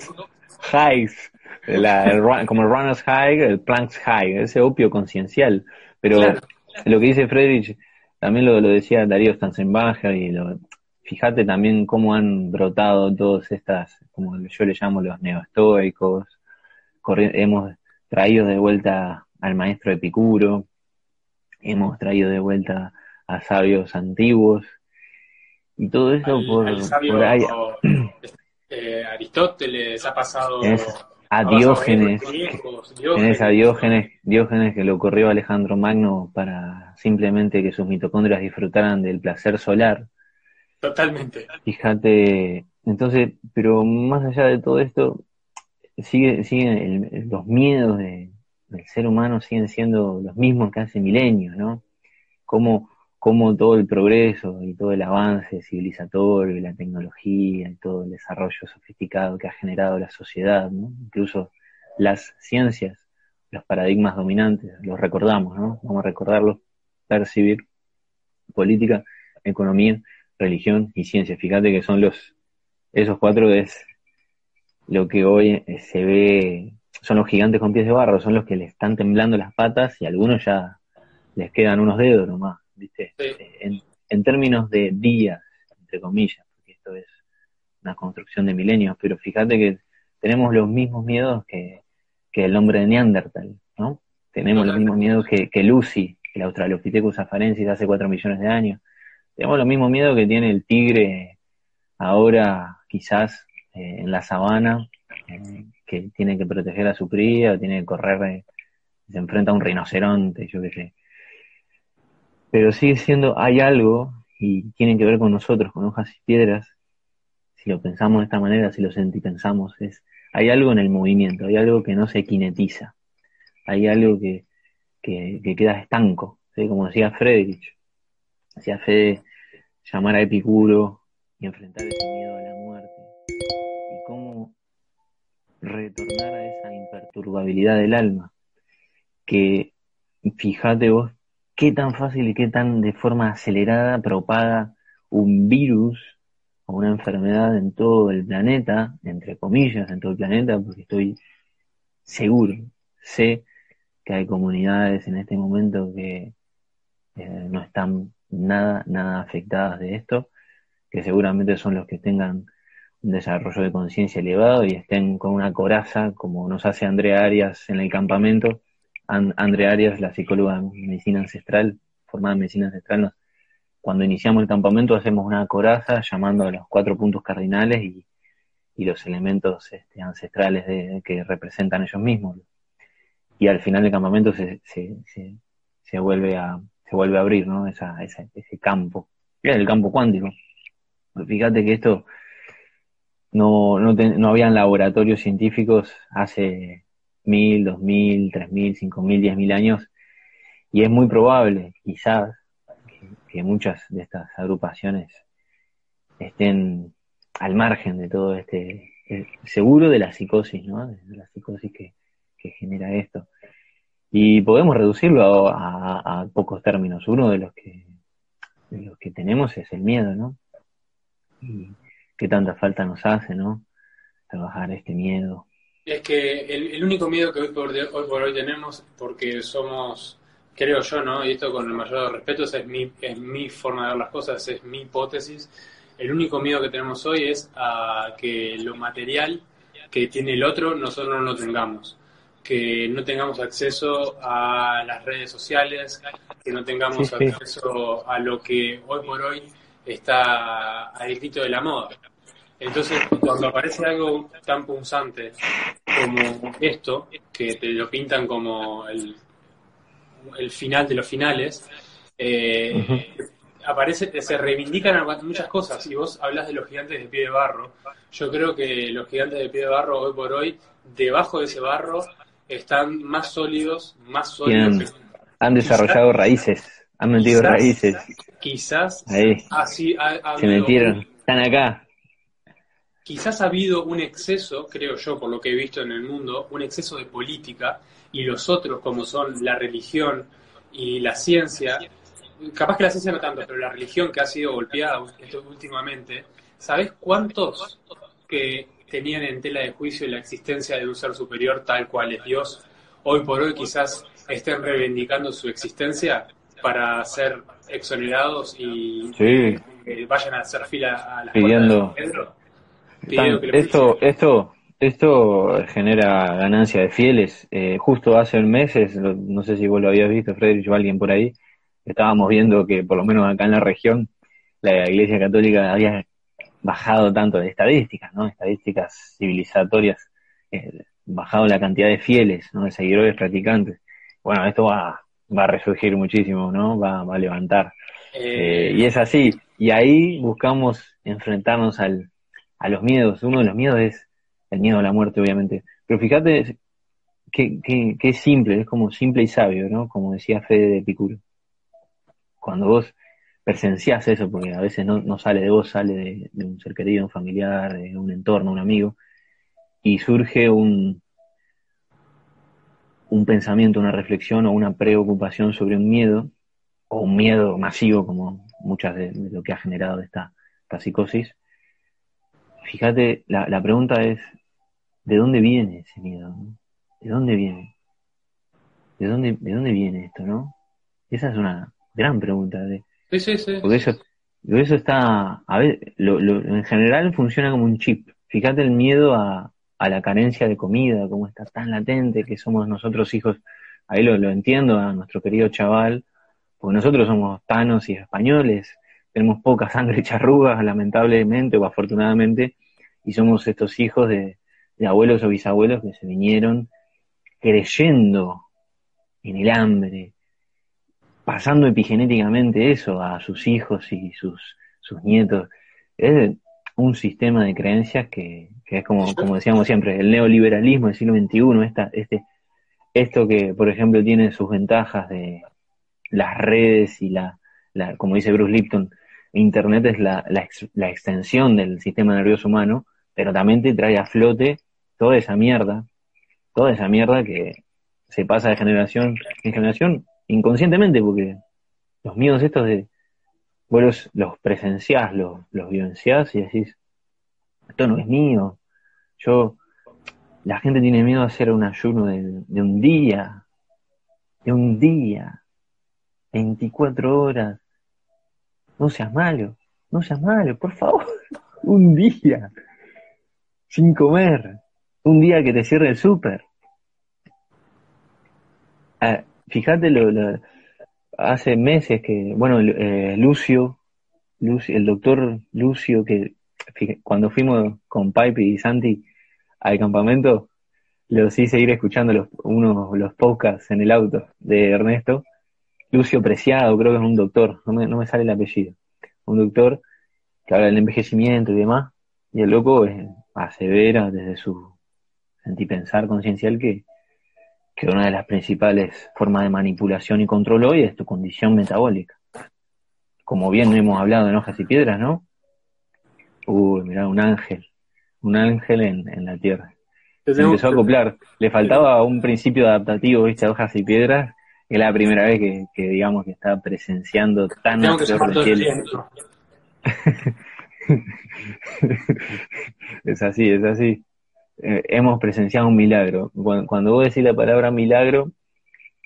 C: Highs, la- como el runner's high, el Planck's high, ese opio conciencial. Pero
A: Claro.
C: lo que dice Friedrich, también lo, lo decía Darío Stanzenbacher, y lo, fíjate también cómo han brotado todas estas, como yo le llamo los neoestoicos, hemos traído de vuelta al maestro Epicuro, hemos traído de vuelta a sabios antiguos, y todo eso
A: al,
C: por,
A: al sabio
C: por ahí,
A: eh, Aristóteles, ha pasado
C: Es- a Diógenes, a Diógenes, Diógenes que le ocurrió a Alejandro Magno para simplemente que sus mitocondrias disfrutaran del placer solar.
A: Totalmente.
C: Fíjate, entonces, pero más allá de todo esto, sigue, sigue el- los miedos de- del ser humano siguen siendo los mismos que hace milenios, ¿no? Cómo, cómo todo el progreso y todo el avance civilizatorio y la tecnología y todo el desarrollo sofisticado que ha generado la sociedad, ¿no? Incluso las ciencias, los paradigmas dominantes, los recordamos, ¿no? Vamos a recordarlos, percibir, política, economía, religión y ciencia. Fíjate que son los, esos cuatro es lo que hoy eh, se ve, son los gigantes con pies de barro, son los que le están temblando las patas y a algunos ya les quedan unos dedos nomás, ¿viste?
A: Sí.
C: Eh, En, en términos de días, entre comillas, porque esto es una construcción de milenios, pero fíjate que tenemos los mismos miedos que, que el hombre de Neandertal, ¿no? Tenemos los mismos miedos que, que Lucy, el Australopithecus afarensis hace cuatro millones de años. Tenemos los mismos miedos que tiene el tigre ahora, quizás, eh, en la sabana, eh, que tiene que proteger a su cría, tiene que correr, eh, se enfrenta a un rinoceronte, yo qué sé. Pero sigue siendo, hay algo, y tiene que ver con nosotros, con hojas y piedras, si lo pensamos de esta manera, si lo sentipensamos, es, hay algo en el movimiento, hay algo que no se kinetiza, hay algo que, que, que queda estanco, ¿sí? como decía Friedrich, decía Fede, llamar a Epicuro y enfrentar ese miedo a la muerte, y cómo retornar a esa imperturbabilidad del alma, que fíjate vos qué tan fácil y qué tan de forma acelerada propaga un virus o una enfermedad en todo el planeta, entre comillas, en todo el planeta, porque estoy seguro, sé que hay comunidades en este momento que eh, no están nada, nada afectadas de esto, que seguramente son los que tengan un desarrollo de conciencia elevado y estén con una coraza, como nos hace Andrea Arias en el campamento. An- Andrea Arias, la psicóloga en medicina ancestral, formada en medicina ancestral, cuando iniciamos el campamento hacemos una coraza llamando a los cuatro puntos cardinales y, los elementos este, ancestrales de- que representan ellos mismos. Y al final del campamento se, se, vuelve a se vuelve a abrir, ¿no? Ese campo. El campo cuántico. Fíjate que esto no, no, te- no habían laboratorios científicos hace mil, dos mil, tres mil, cinco mil, diez mil años, y es muy probable, quizás, que, muchas de estas agrupaciones estén al margen de todo este seguro de la psicosis, ¿no? De la psicosis que, que genera esto. Y podemos reducirlo a, pocos términos. Uno de los que los que tenemos es el miedo, ¿no? Y qué tanta falta nos hace, ¿no? Trabajar este miedo.
A: Es que el, el único miedo que hoy por, de- hoy por hoy tenemos, porque somos, creo yo, ¿no? Y esto con el mayor respetos, es mi, es mi forma de ver las cosas, es mi hipótesis. El único miedo que tenemos hoy es a que lo material que tiene el otro nosotros no lo tengamos. Que no tengamos acceso a las redes sociales, que no tengamos
C: Sí, sí.
A: acceso a lo que hoy por hoy está al grito de la moda. Entonces, cuando aparece algo tan punzante como esto, que te lo pintan como el, el final de los finales, eh, aparece, se reivindican muchas cosas. Y vos hablas de los gigantes de pie de barro. Yo creo que los gigantes de pie de barro, hoy por hoy, debajo de ese barro, están más sólidos, más sólidos.
C: Han desarrollado raíces, han metido
A: Quizás-
C: raíces.
A: Quizás
C: Ahí,
A: así ha, ha
C: se metieron.
A: un-
C: Están acá.
A: Quizás ha habido un exceso, creo yo, por lo que he visto en el mundo, un exceso de política y los otros, como son la religión y la ciencia, capaz que la ciencia no tanto, pero la religión que ha sido golpeada últimamente, ¿sabés cuántos que tenían en tela de juicio la existencia de un ser superior tal cual es Dios, hoy por hoy quizás estén reivindicando su existencia para ser exonerados y
C: Sí.
A: vayan a hacer fila a las
C: Pidiendo-
A: puertas de Pedro?
C: Están- esto, esto, esto genera ganancia de fieles. Eh, justo hace meses, no sé si vos lo habías visto, Frederick, o alguien por ahí, estábamos viendo que por lo menos acá en la región, la Iglesia Católica había bajado tanto de estadísticas, ¿no? Estadísticas civilizatorias, eh, bajado la cantidad de fieles, ¿no? De seguidores practicantes. Bueno, esto va, va a resurgir muchísimo, ¿no? Va, va a levantar. Eh, y es así. Y ahí buscamos enfrentarnos al, a los miedos. Uno de los miedos es el miedo a la muerte, obviamente. Pero fíjate que, es simple, es como simple y sabio, ¿no? Como decía Fede de Epicuro. Cuando vos presenciás eso, porque a veces no, no sale de vos, sale de, de un ser querido, un familiar, de un entorno, un amigo, y surge un, un pensamiento, una reflexión o una preocupación sobre un miedo, o un miedo masivo, como muchas de, de lo que ha generado esta, esta psicosis, fíjate, la, la pregunta es, ¿de dónde viene ese miedo? no? ¿De dónde viene? ¿De dónde, ¿De dónde viene esto, no? Esa es una gran pregunta, de,
A: Sí, sí, sí.
C: porque eso, eso está, a ver, lo, lo- en general funciona como un chip. Fíjate el miedo a, a la carencia de comida, como está tan latente que somos nosotros hijos, ahí lo, lo entiendo a nuestro querido chaval, porque nosotros somos tanos y españoles, tenemos poca sangre charrugas, lamentablemente o afortunadamente, y somos estos hijos de, de abuelos o bisabuelos que se vinieron creyendo en el hambre, pasando epigenéticamente eso a sus hijos y sus, sus nietos. Es un sistema de creencias que, que es como, como decíamos siempre, el neoliberalismo del siglo XXI, esta, este, esto que, por ejemplo, tiene sus ventajas de las redes y la, la como dice Bruce Lipton, Internet es la, la, la extensión del sistema nervioso humano, pero también te trae a flote toda esa mierda, toda esa mierda que se pasa de generación en generación inconscientemente, porque los miedos estos de, vos los, los los, los y decís, esto no es mío, yo, la gente tiene miedo a hacer un ayuno de, de un día, de un día, 24 horas, no seas malo, no seas malo, por favor, un día, sin comer, un día que te cierre el súper. Ah, fíjate, lo, hace meses que, bueno, eh, Lucio, Lucio, el doctor Lucio, que cuando fuimos con Pipe y Santi al campamento, los hice ir escuchando los, unos, los podcasts en el auto de Ernesto. Lucio Preciado, creo que es un doctor, no me, no me sale el apellido. Un doctor que habla del envejecimiento y demás, y el loco eh, asevera desde su sentipensar conciencial que, que una de las principales formas de manipulación y control hoy es tu condición metabólica. Como bien hemos hablado en Hojas y Piedras, ¿no? Uy, mirá, un ángel, un ángel en, en la tierra. Se empezó a acoplar. Le faltaba un principio adaptativo, viste, a hojas y piedras. Es la primera vez que, que digamos que está presenciando tan
A: Tengo que
C: es así, es así. Eh, hemos presenciado un milagro. Cuando, cuando vos decís la palabra milagro,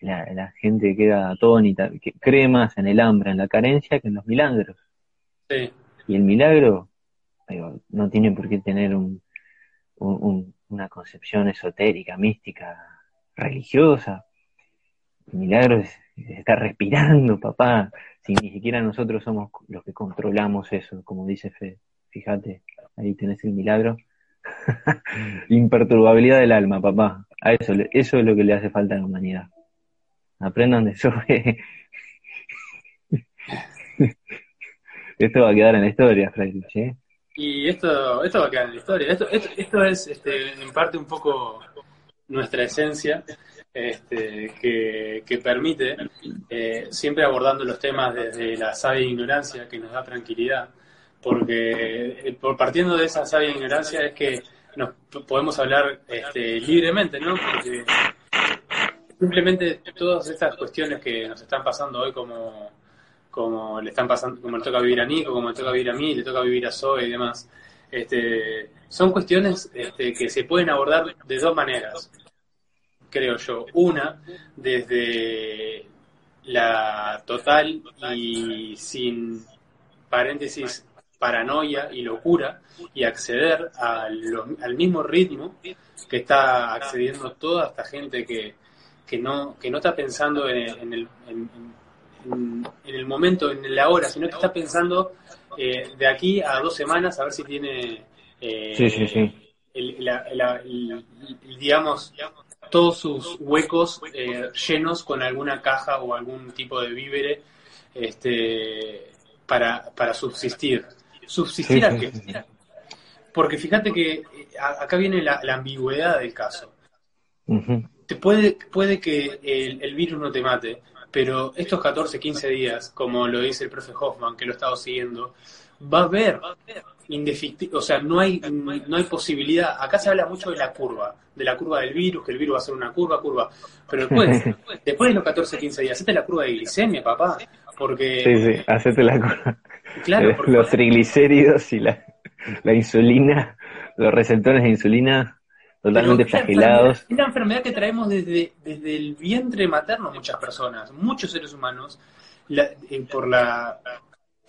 C: la, la gente queda atónita, que cree más en el hambre, en la carencia, que en los milagros.
A: Sí.
C: Y el milagro digo, no tiene por qué tener un, un- un- una concepción esotérica, mística, religiosa. El milagro es, es estar respirando, papá. Si ni siquiera nosotros somos los que controlamos eso, como dice Fe. Fíjate, ahí tenés el milagro. Imperturbabilidad del alma, papá. A eso, eso es lo que le hace falta a la humanidad. Aprendan de eso. Esto va a quedar en la historia, Friedrich, ¿eh?
A: Y esto, esto va a quedar en la historia. Esto, esto, esto es este, en parte un poco nuestra esencia, este, que, permite, eh, siempre abordando los temas desde la sabia ignorancia, que nos da tranquilidad, porque eh, por partiendo de esa sabia ignorancia es que nos podemos hablar este, libremente, ¿no? Porque simplemente todas estas cuestiones que nos están pasando hoy como como le están pasando, como le toca vivir a Nico, como le toca vivir a mí, le toca vivir a Zoe y demás. Este, son cuestiones este, que se pueden abordar de dos maneras, creo yo. Una, desde la total y sin paréntesis paranoia y locura y acceder al mismo ritmo que está accediendo toda esta gente que, que no que no está pensando en, en el en, en- en el momento en la hora sino que está pensando eh, de aquí a dos semanas a ver si tiene eh,
C: Sí, sí, sí.
A: el- la- el- digamos todos sus huecos eh, llenos con alguna caja o algún tipo de vívere este para, para subsistir. Subsistir a qué porque fíjate que eh, acá viene la, la ambigüedad del caso. Te puede, puede que el, el virus no te mate, pero estos 14, 15 días, como lo dice el profe Hoffman, que lo he estado siguiendo, va a haber o sea, no hay, no hay posibilidad. Acá se habla mucho de la curva, de la curva del virus, que el virus va a ser una curva, curva. Pero después, después de los 14, 15 días, hacete la curva de glicemia, papá. Porque,
C: Sí, sí, hacete la
A: claro, porque
C: Los triglicéridos y la, la insulina, los receptores de insulina totalmente
A: Pero
C: flagelados.
A: Es una enfermedad que traemos desde, desde el vientre materno muchas personas, muchos seres humanos, la- eh, por, la,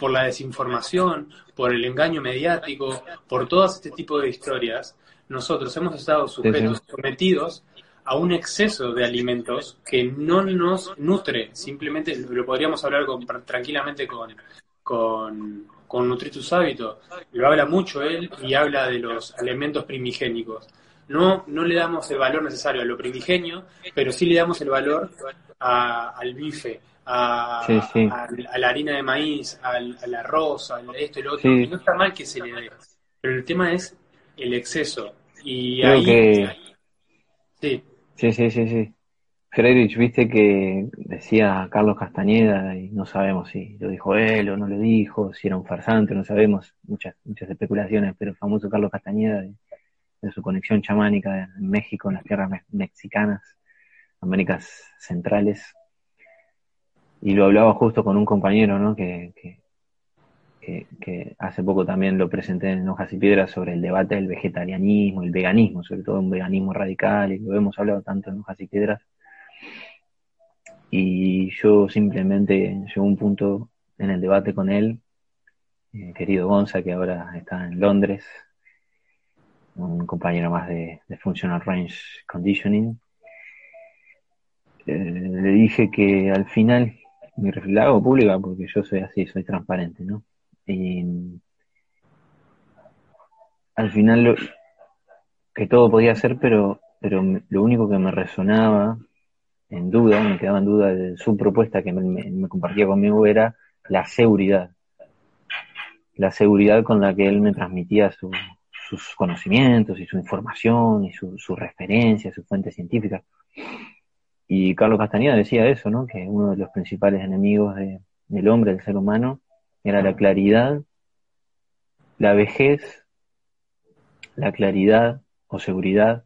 A: por la desinformación, por el engaño mediático, por todo este tipo de historias, nosotros hemos estado sujetos, sometidos a un exceso de alimentos que no nos nutre, simplemente lo podríamos hablar con- tranquilamente con, con, con Nutritus Hábito, lo habla mucho él y habla de los alimentos primigénicos. No, no le damos el valor necesario a lo primigenio, pero sí le damos el valor a- al bife, a,
C: Sí, sí.
A: a- a la harina de maíz, al, al arroz, al esto y lo otro.
C: Sí.
A: Y no está mal que se le dé, pero el tema es el exceso. Y
C: Creo
A: ahí,
C: que-
A: sí,
C: Sí, sí, sí, sí. Friedrich, viste que decía Carlos Castañeda, y no sabemos si lo dijo él o no lo dijo, si era un farsante, no sabemos, muchas, muchas especulaciones, pero el famoso Carlos Castañeda, de, de su conexión chamánica en México, en las tierras me- mexicanas, Américas Centrales, y lo hablaba justo con un compañero, ¿no? Que, que, hace poco también lo presenté en Hojas y Piedras sobre el debate del vegetarianismo, el veganismo, sobre todo un veganismo radical, y lo hemos hablado tanto en Hojas y Piedras. Y yo simplemente llegó un punto en el debate con él, eh, querido Gonza, que ahora está en Londres, un compañero más de, de Functional Range Conditioning. Eh, le dije que al final, mi la hago pública porque yo soy así, soy transparente, ¿no? Y al final lo, que todo podía ser, pero, pero lo único que me resonaba en duda, me quedaba en duda de su propuesta que me, compartía conmigo era la seguridad. La seguridad con la que él me transmitía su- sus conocimientos y su información y su, su referencia, su fuente científica. Y Carlos Castañeda decía eso, ¿no? Que uno de los principales enemigos de- del hombre, del ser humano, era la claridad, la vejez la claridad o seguridad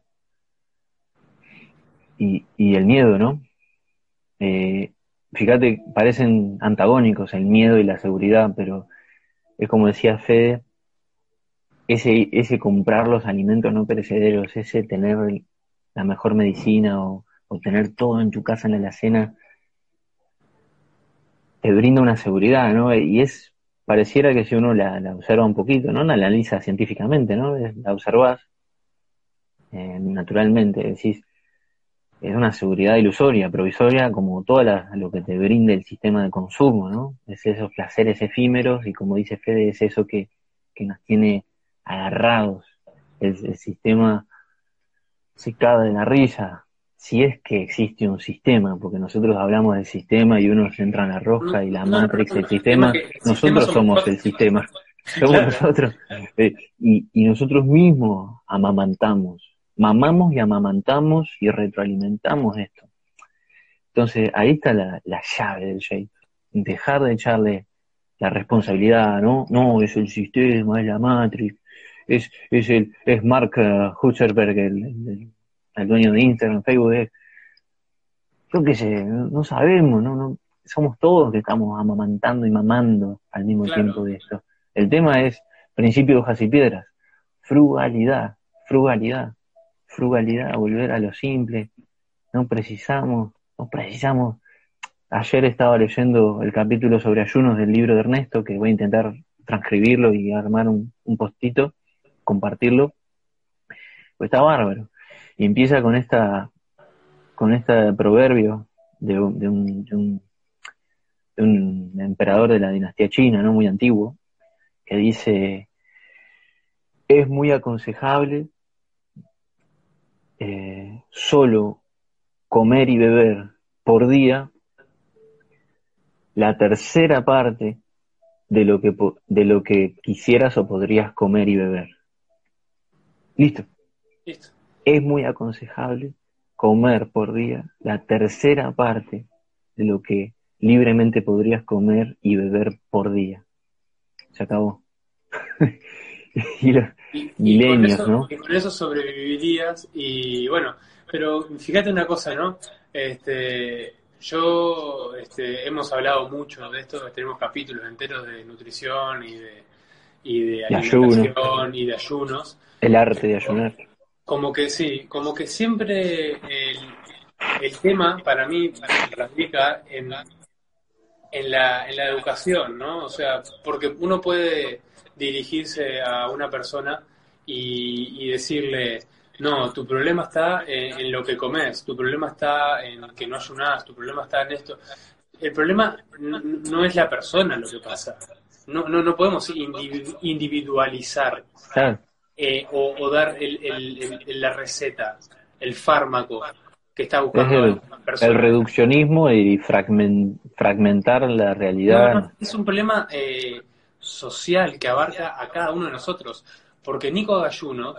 C: y, y el miedo, ¿no? Eh, fíjate, parecen antagónicos el miedo y la seguridad, pero es como decía Fede, ese, ese comprar los alimentos no perecederos, ese tener la mejor medicina o, o tener todo en tu casa en la alacena, te brinda una seguridad, ¿no? Y es, pareciera que si uno la, la observa un poquito, ¿no? La analiza científicamente, ¿no? La observas eh, naturalmente, decís, es una seguridad ilusoria, provisoria, como todo lo que te brinda el sistema de consumo, ¿no? Es esos placeres efímeros y como dice Fede, es eso que, que nos tiene agarrados. El, sistema cae de la risa, si es que existe un sistema, porque nosotros hablamos del sistema y uno se entra en la roja y la
A: No,
C: matrix,
A: no,
C: el sistema,
A: el sistema
C: nosotros
A: somos
C: el sistema, somos
A: Claro.
C: nosotros. Eh, y, y nosotros mismos amamantamos, mamamos y amamantamos y retroalimentamos esto. Entonces ahí está la, la llave del shape, dejar de echarle la responsabilidad, ¿no? No, es el sistema, es la matrix, es, es el, es Mark eh, Zuckerberg, el, el- el dueño de Instagram, Facebook, es, yo qué sé, no, sabemos, no, no, somos todos que estamos amamantando y mamando al mismo
A: Claro.
C: tiempo de esto. El tema es principio de hojas y piedras, frugalidad, frugalidad, frugalidad, volver a lo simple, no precisamos, no precisamos. Ayer estaba leyendo el capítulo sobre ayunos del libro de Ernesto, que voy a intentar transcribirlo y armar un, un postito, compartirlo. Pues está bárbaro. Y empieza con esta, con este proverbio de un, de un, de un, emperador de la dinastía china, ¿no? Muy antiguo, que dice, es muy aconsejable eh, solo comer y beber por día la tercera parte de lo que de lo que quisieras o podrías comer y beber. Listo.
A: Listo.
C: Es muy aconsejable comer por día la tercera parte de lo que libremente podrías comer y beber por día. Se acabó. y los
A: Y,
C: milenios,
A: con eso,
C: ¿no?
A: y con eso sobrevivirías y bueno, pero fíjate una cosa, ¿no? Este, yo, este, hemos hablado mucho de esto, tenemos capítulos enteros de nutrición y de, y de
C: De ayuno.
A: alimentación y de ayunos.
C: El arte de ayunar.
A: Como que sí, como que siempre el, tema para mí radica en, en, la, en la educación, ¿no? O sea, porque uno puede dirigirse a una persona y, y decirle, no, tu problema está en, lo que comes, tu problema está en que no ayunas, tu problema está en esto. El problema no, no es la persona lo que pasa. No, no, no podemos individu- individualizar. Eh, o, o dar el, el- la receta, el fármaco que está
C: Es
A: buscando
C: el,
A: la persona.
C: el reduccionismo y fragmen- fragmentar la realidad.
A: No, no, es un problema eh, social que abarca a cada uno de nosotros. Porque Nico haga ayuno,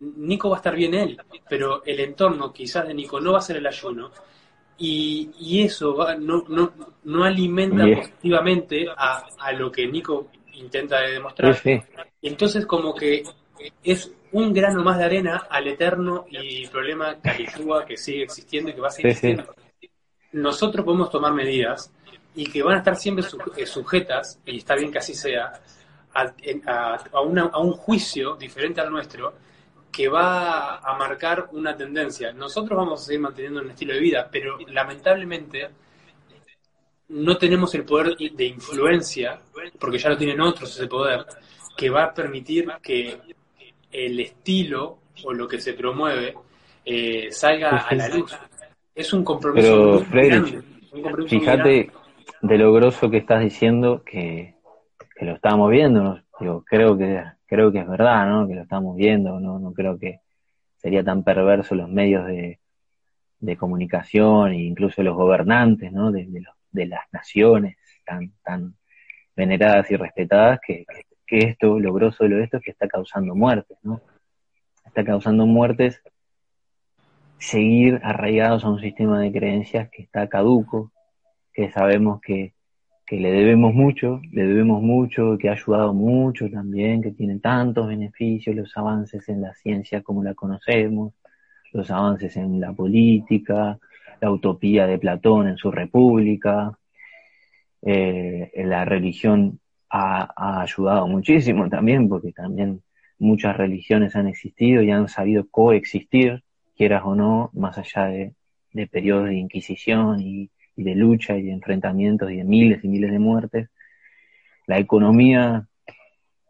A: Nico va a estar bien él, pero el entorno quizás de Nico no va a ser el ayuno. Y, y eso va- no, no, no alimenta positivamente a, a lo que Nico intenta demostrar.
C: Sí, sí.
A: Entonces como que es un grano más de arena al eterno y problema Califuga que sigue existiendo y que va a seguir
C: Sí, sí.
A: existiendo. Nosotros podemos tomar medidas y que van a estar siempre eh, sujetas, y está bien que así sea, a- a una- a un juicio diferente al nuestro que va a marcar una tendencia. Nosotros vamos a seguir manteniendo un estilo de vida, pero lamentablemente no tenemos el poder de influencia, porque ya lo tienen otros ese poder, que va a permitir que el estilo o lo que se promueve eh, salga a la luz. Es un compromiso
C: Pero,
A: muy
C: Friedrich,
A: grande. un compromiso muy grande.
C: Fíjate de lo grosso que estás diciendo que, que lo estamos viendo. ¿no? Digo, creo que creo que es verdad, ¿no? Que lo estamos viendo. No, no creo que sería tan perverso los medios de, de comunicación e incluso los gobernantes, ¿no? De, de, los- de las naciones tan tan veneradas y respetadas que, que, que esto, lo grosso de lo de esto es que está causando muertes, ¿no? Está causando muertes seguir arraigados a un sistema de creencias que está caduco, que sabemos que, que le debemos mucho, le debemos mucho, que ha ayudado mucho también, que tiene tantos beneficios, los avances en la ciencia como la conocemos, los avances en la política, la utopía de Platón en su República, eh, la religión ha, ayudado muchísimo también, porque también muchas religiones han existido y han sabido coexistir, quieras o no, más allá de, de periodos de inquisición y, de lucha y de enfrentamientos y de miles y miles de muertes. La economía,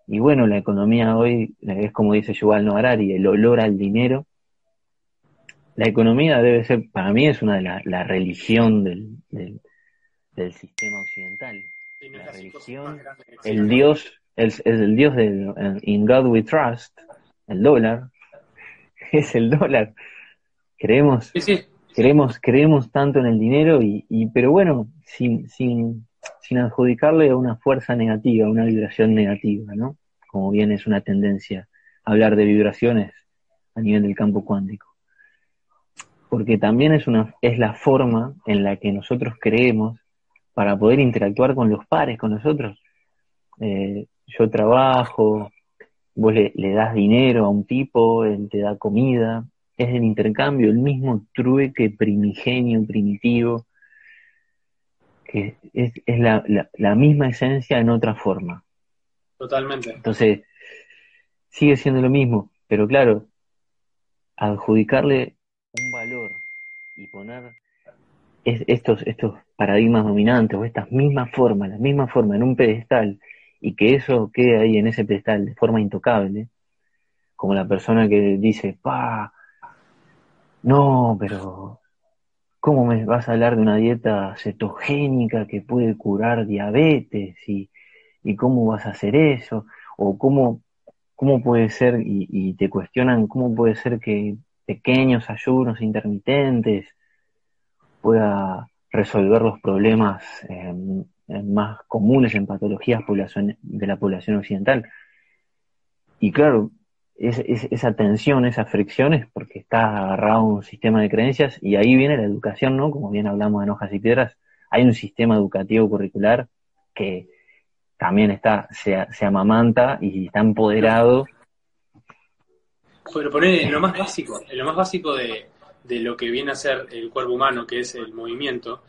C: y bueno, la economía hoy es como dice Yuval Noah Harari, el olor al dinero. La economía debe ser, para mí es una de las, la religión del, del sistema occidental. La religión, el. Dios, es, es el Dios del In God We Trust, el dólar, es el dólar. Creemos,
A: Sí, sí.
C: creemos, creemos tanto en el dinero y, y pero bueno, sin, sin, sin adjudicarle a una fuerza negativa, una vibración negativa, ¿no? Como bien es una tendencia hablar de vibraciones a nivel del campo cuántico. Porque también es una, es la forma en la que nosotros creemos para poder interactuar con los pares, con nosotros. Eh, yo trabajo, vos le, le das dinero a un tipo, él te da comida, es el intercambio, el mismo trueque primigenio, primitivo, que es, es la, la, la misma esencia en otra forma.
A: Totalmente.
C: Entonces, sigue siendo lo mismo, pero claro, adjudicarle un valor y poner es- estos, estos paradigmas dominantes o estas mismas formas, la misma forma en un pedestal y que eso quede ahí en ese pedestal de forma intocable, como la persona que dice, pa, no, pero ¿cómo me vas a hablar de una dieta cetogénica que puede curar diabetes? ¿Y, cómo vas a hacer eso? ¿O cómo, cómo puede ser, y, y te cuestionan, cómo puede ser que pequeños ayunos intermitentes pueda resolver los problemas eh, más comunes en patologías de la población occidental? Y claro, es, es- esa tensión, esa fricción es porque está agarrado a un sistema de creencias y ahí viene la educación, ¿no? Como bien hablamos en Hojas y Piedras, hay un sistema educativo curricular que también está, se, se amamanta y está empoderado.
A: Pero poner en lo más básico, lo más básico de, de lo que viene a ser el cuerpo humano, que es el movimiento,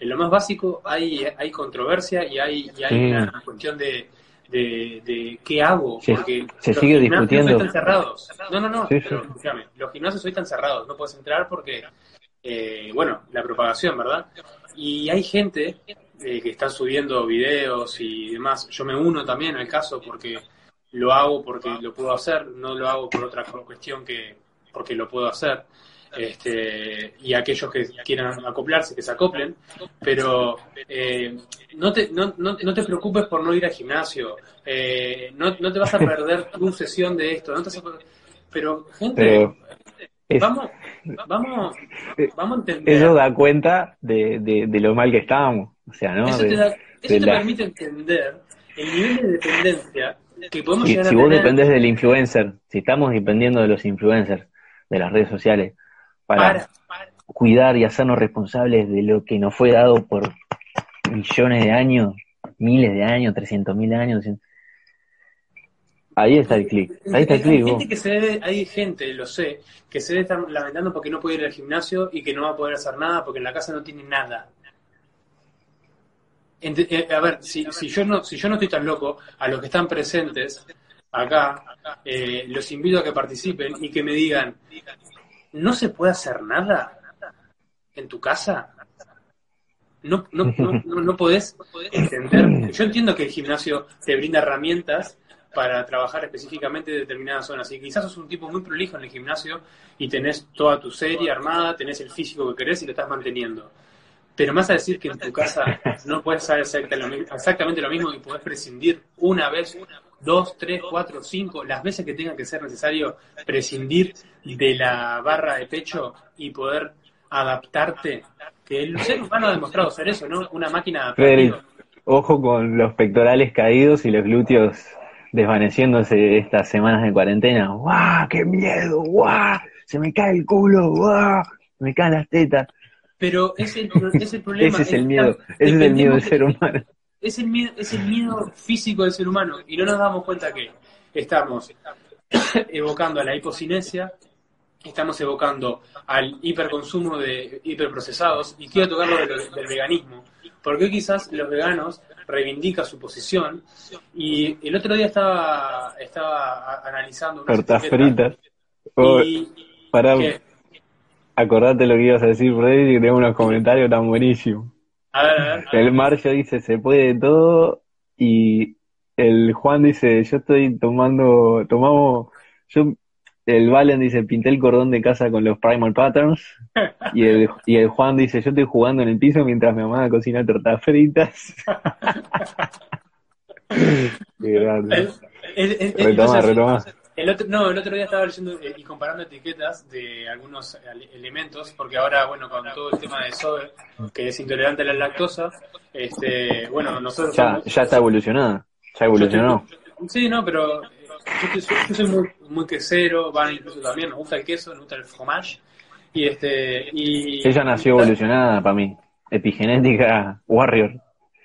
A: en lo más básico hay, hay controversia y hay, y hay
C: Sí.
A: una cuestión de, de, de qué hago,
C: Se-
A: porque
C: se
A: los
C: sigue
A: gimnasios
C: discutiendo.
A: hoy están cerrados. No, no, no,
C: Sí,
A: pero
C: sí.
A: escúchame, los gimnasios hoy están cerrados, no puedes entrar porque, eh, bueno, la propagación, ¿verdad? Y hay gente eh, que están subiendo videos y demás. Yo me uno también al caso porque lo hago porque lo puedo hacer, no lo hago por otra cuestión que porque lo puedo hacer. Este, y aquellos que quieran acoplarse, que se acoplen, pero eh, no, te, no, no, no te preocupes por no ir al gimnasio, eh, no, no te vas a perder tu sesión de esto, no te vas a perder- pero gente,
C: Pero es-
A: vamos, vamos, vamos a entender.
C: eso da cuenta de, de, de lo mal que estábamos. O sea, ¿no?
A: Eso te, da- eso
C: de
A: te
C: la-
A: permite entender el nivel de dependencia que podemos
C: si,
A: llegar
C: si
A: a
C: vos
A: tener
C: dependés del influencer, si estamos dependiendo de los influencers, de las redes sociales, para,
A: para,
C: cuidar y hacernos responsables de lo que nos fue dado por millones de años, miles de años, trescientos mil años. Ahí está el clic. Ahí está el
A: hay,
C: clic.
A: gente
C: vos.
A: que se debe, hay gente, lo sé, que se debe estar lamentando porque no puede ir al gimnasio y que no va a poder hacer nada porque en la casa no tiene nada. Ent- eh, a ver, si, si yo no, si yo no estoy tan loco, a los que están presentes acá, eh, los invito a que participen y que me digan, ¿no se puede hacer nada en tu casa? No, no, no, no, no podés entender. Yo entiendo que el gimnasio te brinda herramientas para trabajar específicamente en determinadas zonas. Y quizás sos un tipo muy prolijo en el gimnasio y tenés toda tu serie armada, tenés el físico que querés y lo estás manteniendo. Pero más a decir que en tu casa no puedes hacer exactamente lo mismo y podés prescindir una vez, dos, tres, cuatro, cinco, las veces que tenga que ser necesario prescindir de la barra de pecho y poder adaptarte. Que el ser humano ha demostrado ser eso, ¿no? Una máquina
C: ojo con los pectorales caídos y los glúteos desvaneciéndose estas semanas de cuarentena. ¡Guau! ¡Qué miedo! ¡Guau! Se me cae el culo, ¡guau! Me caen las tetas.
A: Pero es el, es el problema.
C: Ese es el miedo, ese es el miedo del ser humano.
A: Es el miedo, es el miedo físico del ser humano y no nos damos cuenta que estamos evocando a la hipocinesia, estamos evocando al hiperconsumo de hiperprocesados y quiero tocar lo del, del veganismo, porque quizás los veganos reivindican su posición y el otro día estaba, estaba analizando
C: Tortas fritas. Oh,
A: y que-
C: acordate lo que ibas a decir, Freddy, que tengo unos comentarios tan buenísimos.
A: A ver, a ver,
C: El Marcio dice, se puede todo, y el Juan dice, yo estoy tomando, tomamos, yo, el Valen dice, pinté el cordón de casa con los Primal Patterns, y el, y el Juan dice, yo estoy jugando en el piso mientras mi mamá cocina tortas fritas. Qué grande.
A: El- el- el- el-
C: Retoma,
A: entonces,
C: retoma.
A: El otro, no, el otro día estaba leyendo eh, y comparando etiquetas de algunos elementos, porque ahora, bueno, con todo el tema de Zoe, que es intolerante a la lactosa, este, bueno, nosotros
C: Ya,
A: somos-
C: ya está evolucionada, ya evolucionó.
A: Sí, no, pero yo, soy- yo soy muy, muy quesero, van incluso también, nos gusta el queso, nos gusta el fromage, y este, y...
C: Ella nació evolucionada para mí, epigenética warrior.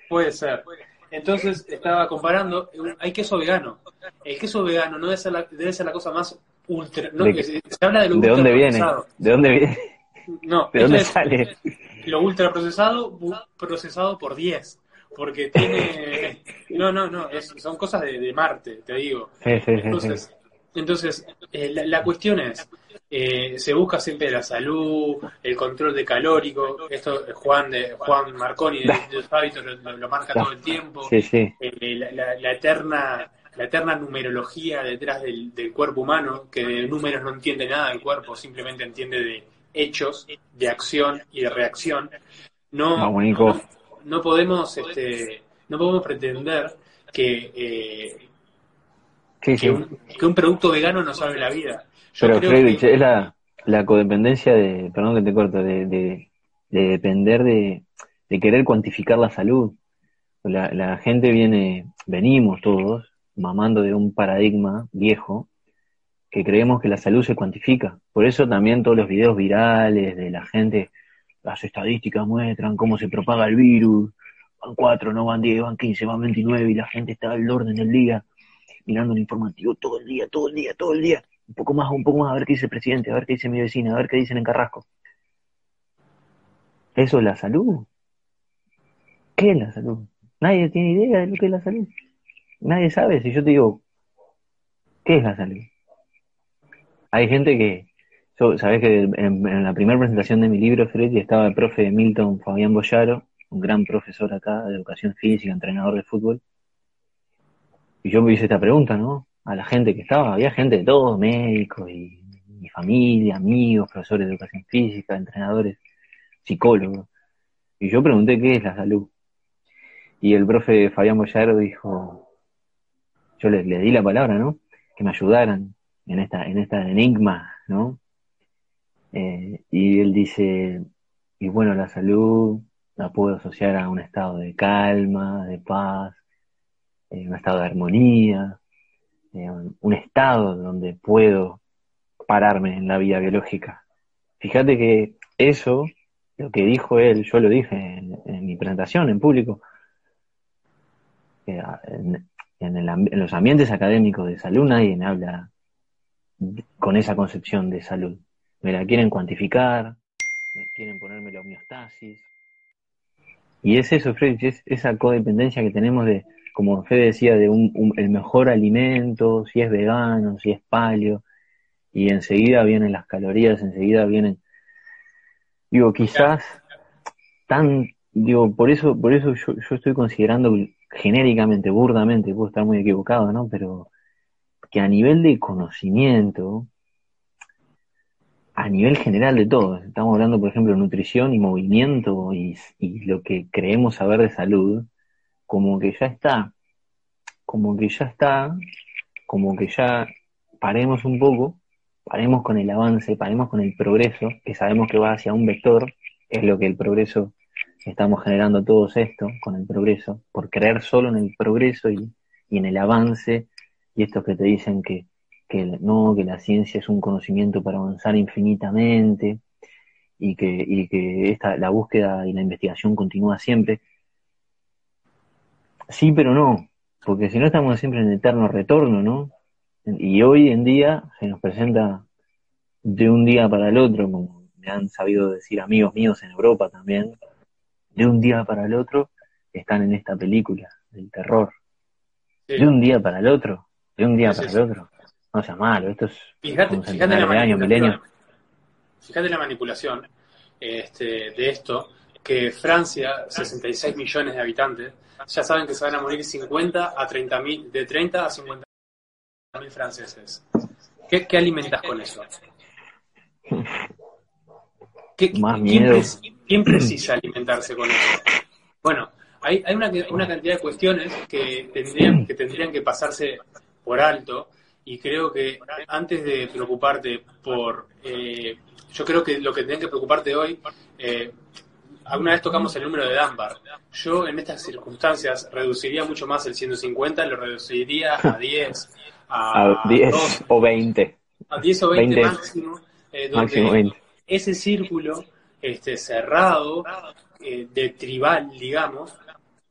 A: Puede ser. Entonces estaba comparando, eh, hay queso vegano. El queso vegano no debe ser la, debe ser la cosa más ultra... No,
C: ¿De-
A: se, se habla de lo
C: ¿De dónde viene? ¿De dónde viene?
A: No,
C: ¿De dónde
A: es
C: sale?
A: Lo ultraprocesado bu- procesado por 10. Porque tiene... No, no, no, es- son cosas de, de Marte, te digo.
C: Sí, sí, sí, sí.
A: Entonces, entonces eh, la, la cuestión es, eh, se busca siempre la salud, el control de calórico, esto eh, Juan de Juan Marconi de, de los hábitos lo, lo- lo marca todo el tiempo,
C: Sí, sí.
A: Eh, la, la- la eterna la eterna numerología detrás del, del cuerpo humano, que de números no entiende nada del cuerpo, simplemente entiende de hechos, de acción y de reacción. No,
C: Nico.
A: no, no podemos este, no podemos pretender que eh,
C: Sí, sí.
A: que un, que un producto vegano nos salve la vida. Yo
C: Pero
A: creo que-
C: es la, la codependencia de, perdón que te corto, de, de, de depender de, de querer cuantificar la salud. La, la gente viene, venimos todos mamando de un paradigma viejo que creemos que la salud se cuantifica. Por eso también todos los videos virales de la gente, las estadísticas muestran cómo se propaga el virus, van 4, no van 10, van 15, van 29 y la gente está al orden del día mirando el informativo todo el día, todo el día, todo el día. Un poco más, un poco más, a ver qué dice el presidente, a ver qué dice mi vecina, a ver qué dicen en Carrasco. ¿Eso es la salud? ¿Qué es la salud? Nadie tiene idea de lo que es la salud. Nadie sabe. Si yo te digo, ¿qué es la salud? Hay gente que, yo, que en, la primera presentación de mi libro, Freddy, estaba el profe Milton Fabián Boyaro, un gran profesor acá de educación física, entrenador de fútbol. Y yo me hice esta pregunta, ¿no? A la gente que estaba, había gente de todos, médicos y, y familia, amigos, profesores de educación física, entrenadores, psicólogos. Y yo pregunté qué es la salud. Y el profe Fabián Boyaro dijo, yo le, le di la palabra, ¿no? Que me ayudaran en esta, en esta enigma, ¿no? Eh, y él dice, y bueno, la salud la puedo asociar a un estado de calma, de paz, eh, un estado de armonía, eh, un estado donde puedo pararme en la vida biológica. Fíjate que eso, lo que dijo él, yo lo dije en, mi presentación en público, en, el, los ambientes académicos de salud nadie habla con esa concepción de salud. Me la quieren cuantificar, quieren ponerme la homeostasis. Y es eso, Fred, es esa codependencia que tenemos de, como Fede decía, de un, el mejor alimento, si es vegano, si es paleo, y enseguida vienen las calorías, enseguida vienen. Digo, quizás tan, digo, por eso, por eso yo estoy considerando genéricamente, burdamente, puedo estar muy equivocado, ¿no? Pero que a nivel de conocimiento, a nivel general de todo, estamos hablando, por ejemplo, de nutrición y movimiento y, y lo que creemos saber de salud, como que ya está, como que ya está, como que ya paremos un poco, paremos con el avance, paremos con el progreso, que sabemos que va hacia un vector, es lo que el progreso, estamos generando todos esto con el progreso, por creer solo en el progreso y, en el avance, y estos que te dicen que, que no, que la ciencia es un conocimiento para avanzar infinitamente, y que, y que esta, la búsqueda y la investigación continúa siempre. Sí, pero no, porque si no estamos siempre en eterno retorno, ¿no? Y hoy en día se nos presenta de un día para el otro, como me han sabido decir amigos míos en Europa también, de un día para el otro están en esta película del terror.
A: Sí.
C: De un día para el otro, de un día para el otro. No sea malo, esto es
A: Fíjate, fíjate la manipulación.
C: milenios.
A: Fíjate la manipulación este, de esto, que Francia, 66 millones de habitantes, ya saben que se van a morir 50 a 30 mil, de 30 a 50 mil franceses. ¿Qué, qué alimentas con eso? ¿Qué-
C: Más
A: quién,
C: miedo.
A: Quién precisa alimentarse con eso? Bueno, hay, hay una, una cantidad de cuestiones que tendrían, que tendrían que pasarse por alto y creo que antes de preocuparte por... eh, yo creo que lo que tendrían que preocuparte hoy... eh, alguna vez tocamos el número de Dunbar. Yo en estas circunstancias reduciría mucho más el 150, lo reduciría a 10, a,
C: A 10
A: 12,
C: o 20,
A: a 10 o 20,
C: 20.
A: máximo, eh, donde
C: máximo 20.
A: ese círculo este, cerrado, eh, de tribal, digamos,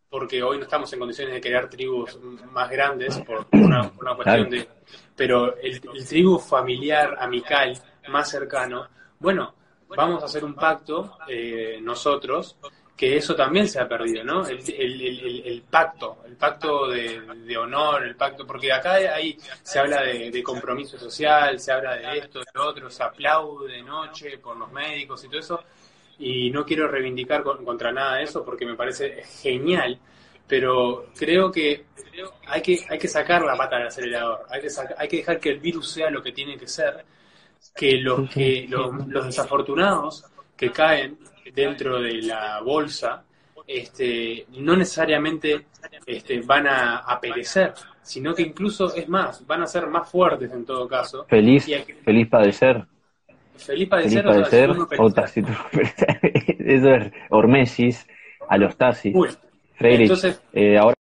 A: porque hoy no estamos en condiciones de crear tribus más grandes por una, una cuestión de... Pero el, el tribu familiar, amical, más cercano, bueno, vamos a hacer un pacto eh, nosotros, que eso también se ha perdido, ¿no? El, el- el- el- el pacto, el pacto de, de honor, el pacto, porque acá ahí se habla de, de compromiso social, se habla de esto, de lo otro, se aplaude de noche por los médicos y todo eso, y no quiero reivindicar con- contra nada de eso porque me parece genial, pero creo que hay que, hay que sacar la pata del acelerador, hay que, saca- hay que dejar que el virus sea lo que tiene que ser, que los, que los, los desafortunados que caen dentro de la bolsa este, no necesariamente este, van a, a perecer, sino que incluso es más, van a ser más fuertes en todo caso.
C: Feliz,
A: Y hay que-
C: feliz padecer,
A: Feliz
C: feliz
A: padecer, sea,
C: padecer, o taciturno. Eso es Hormesis, Alostasis, Freire.
A: entonces
C: Eh, ahora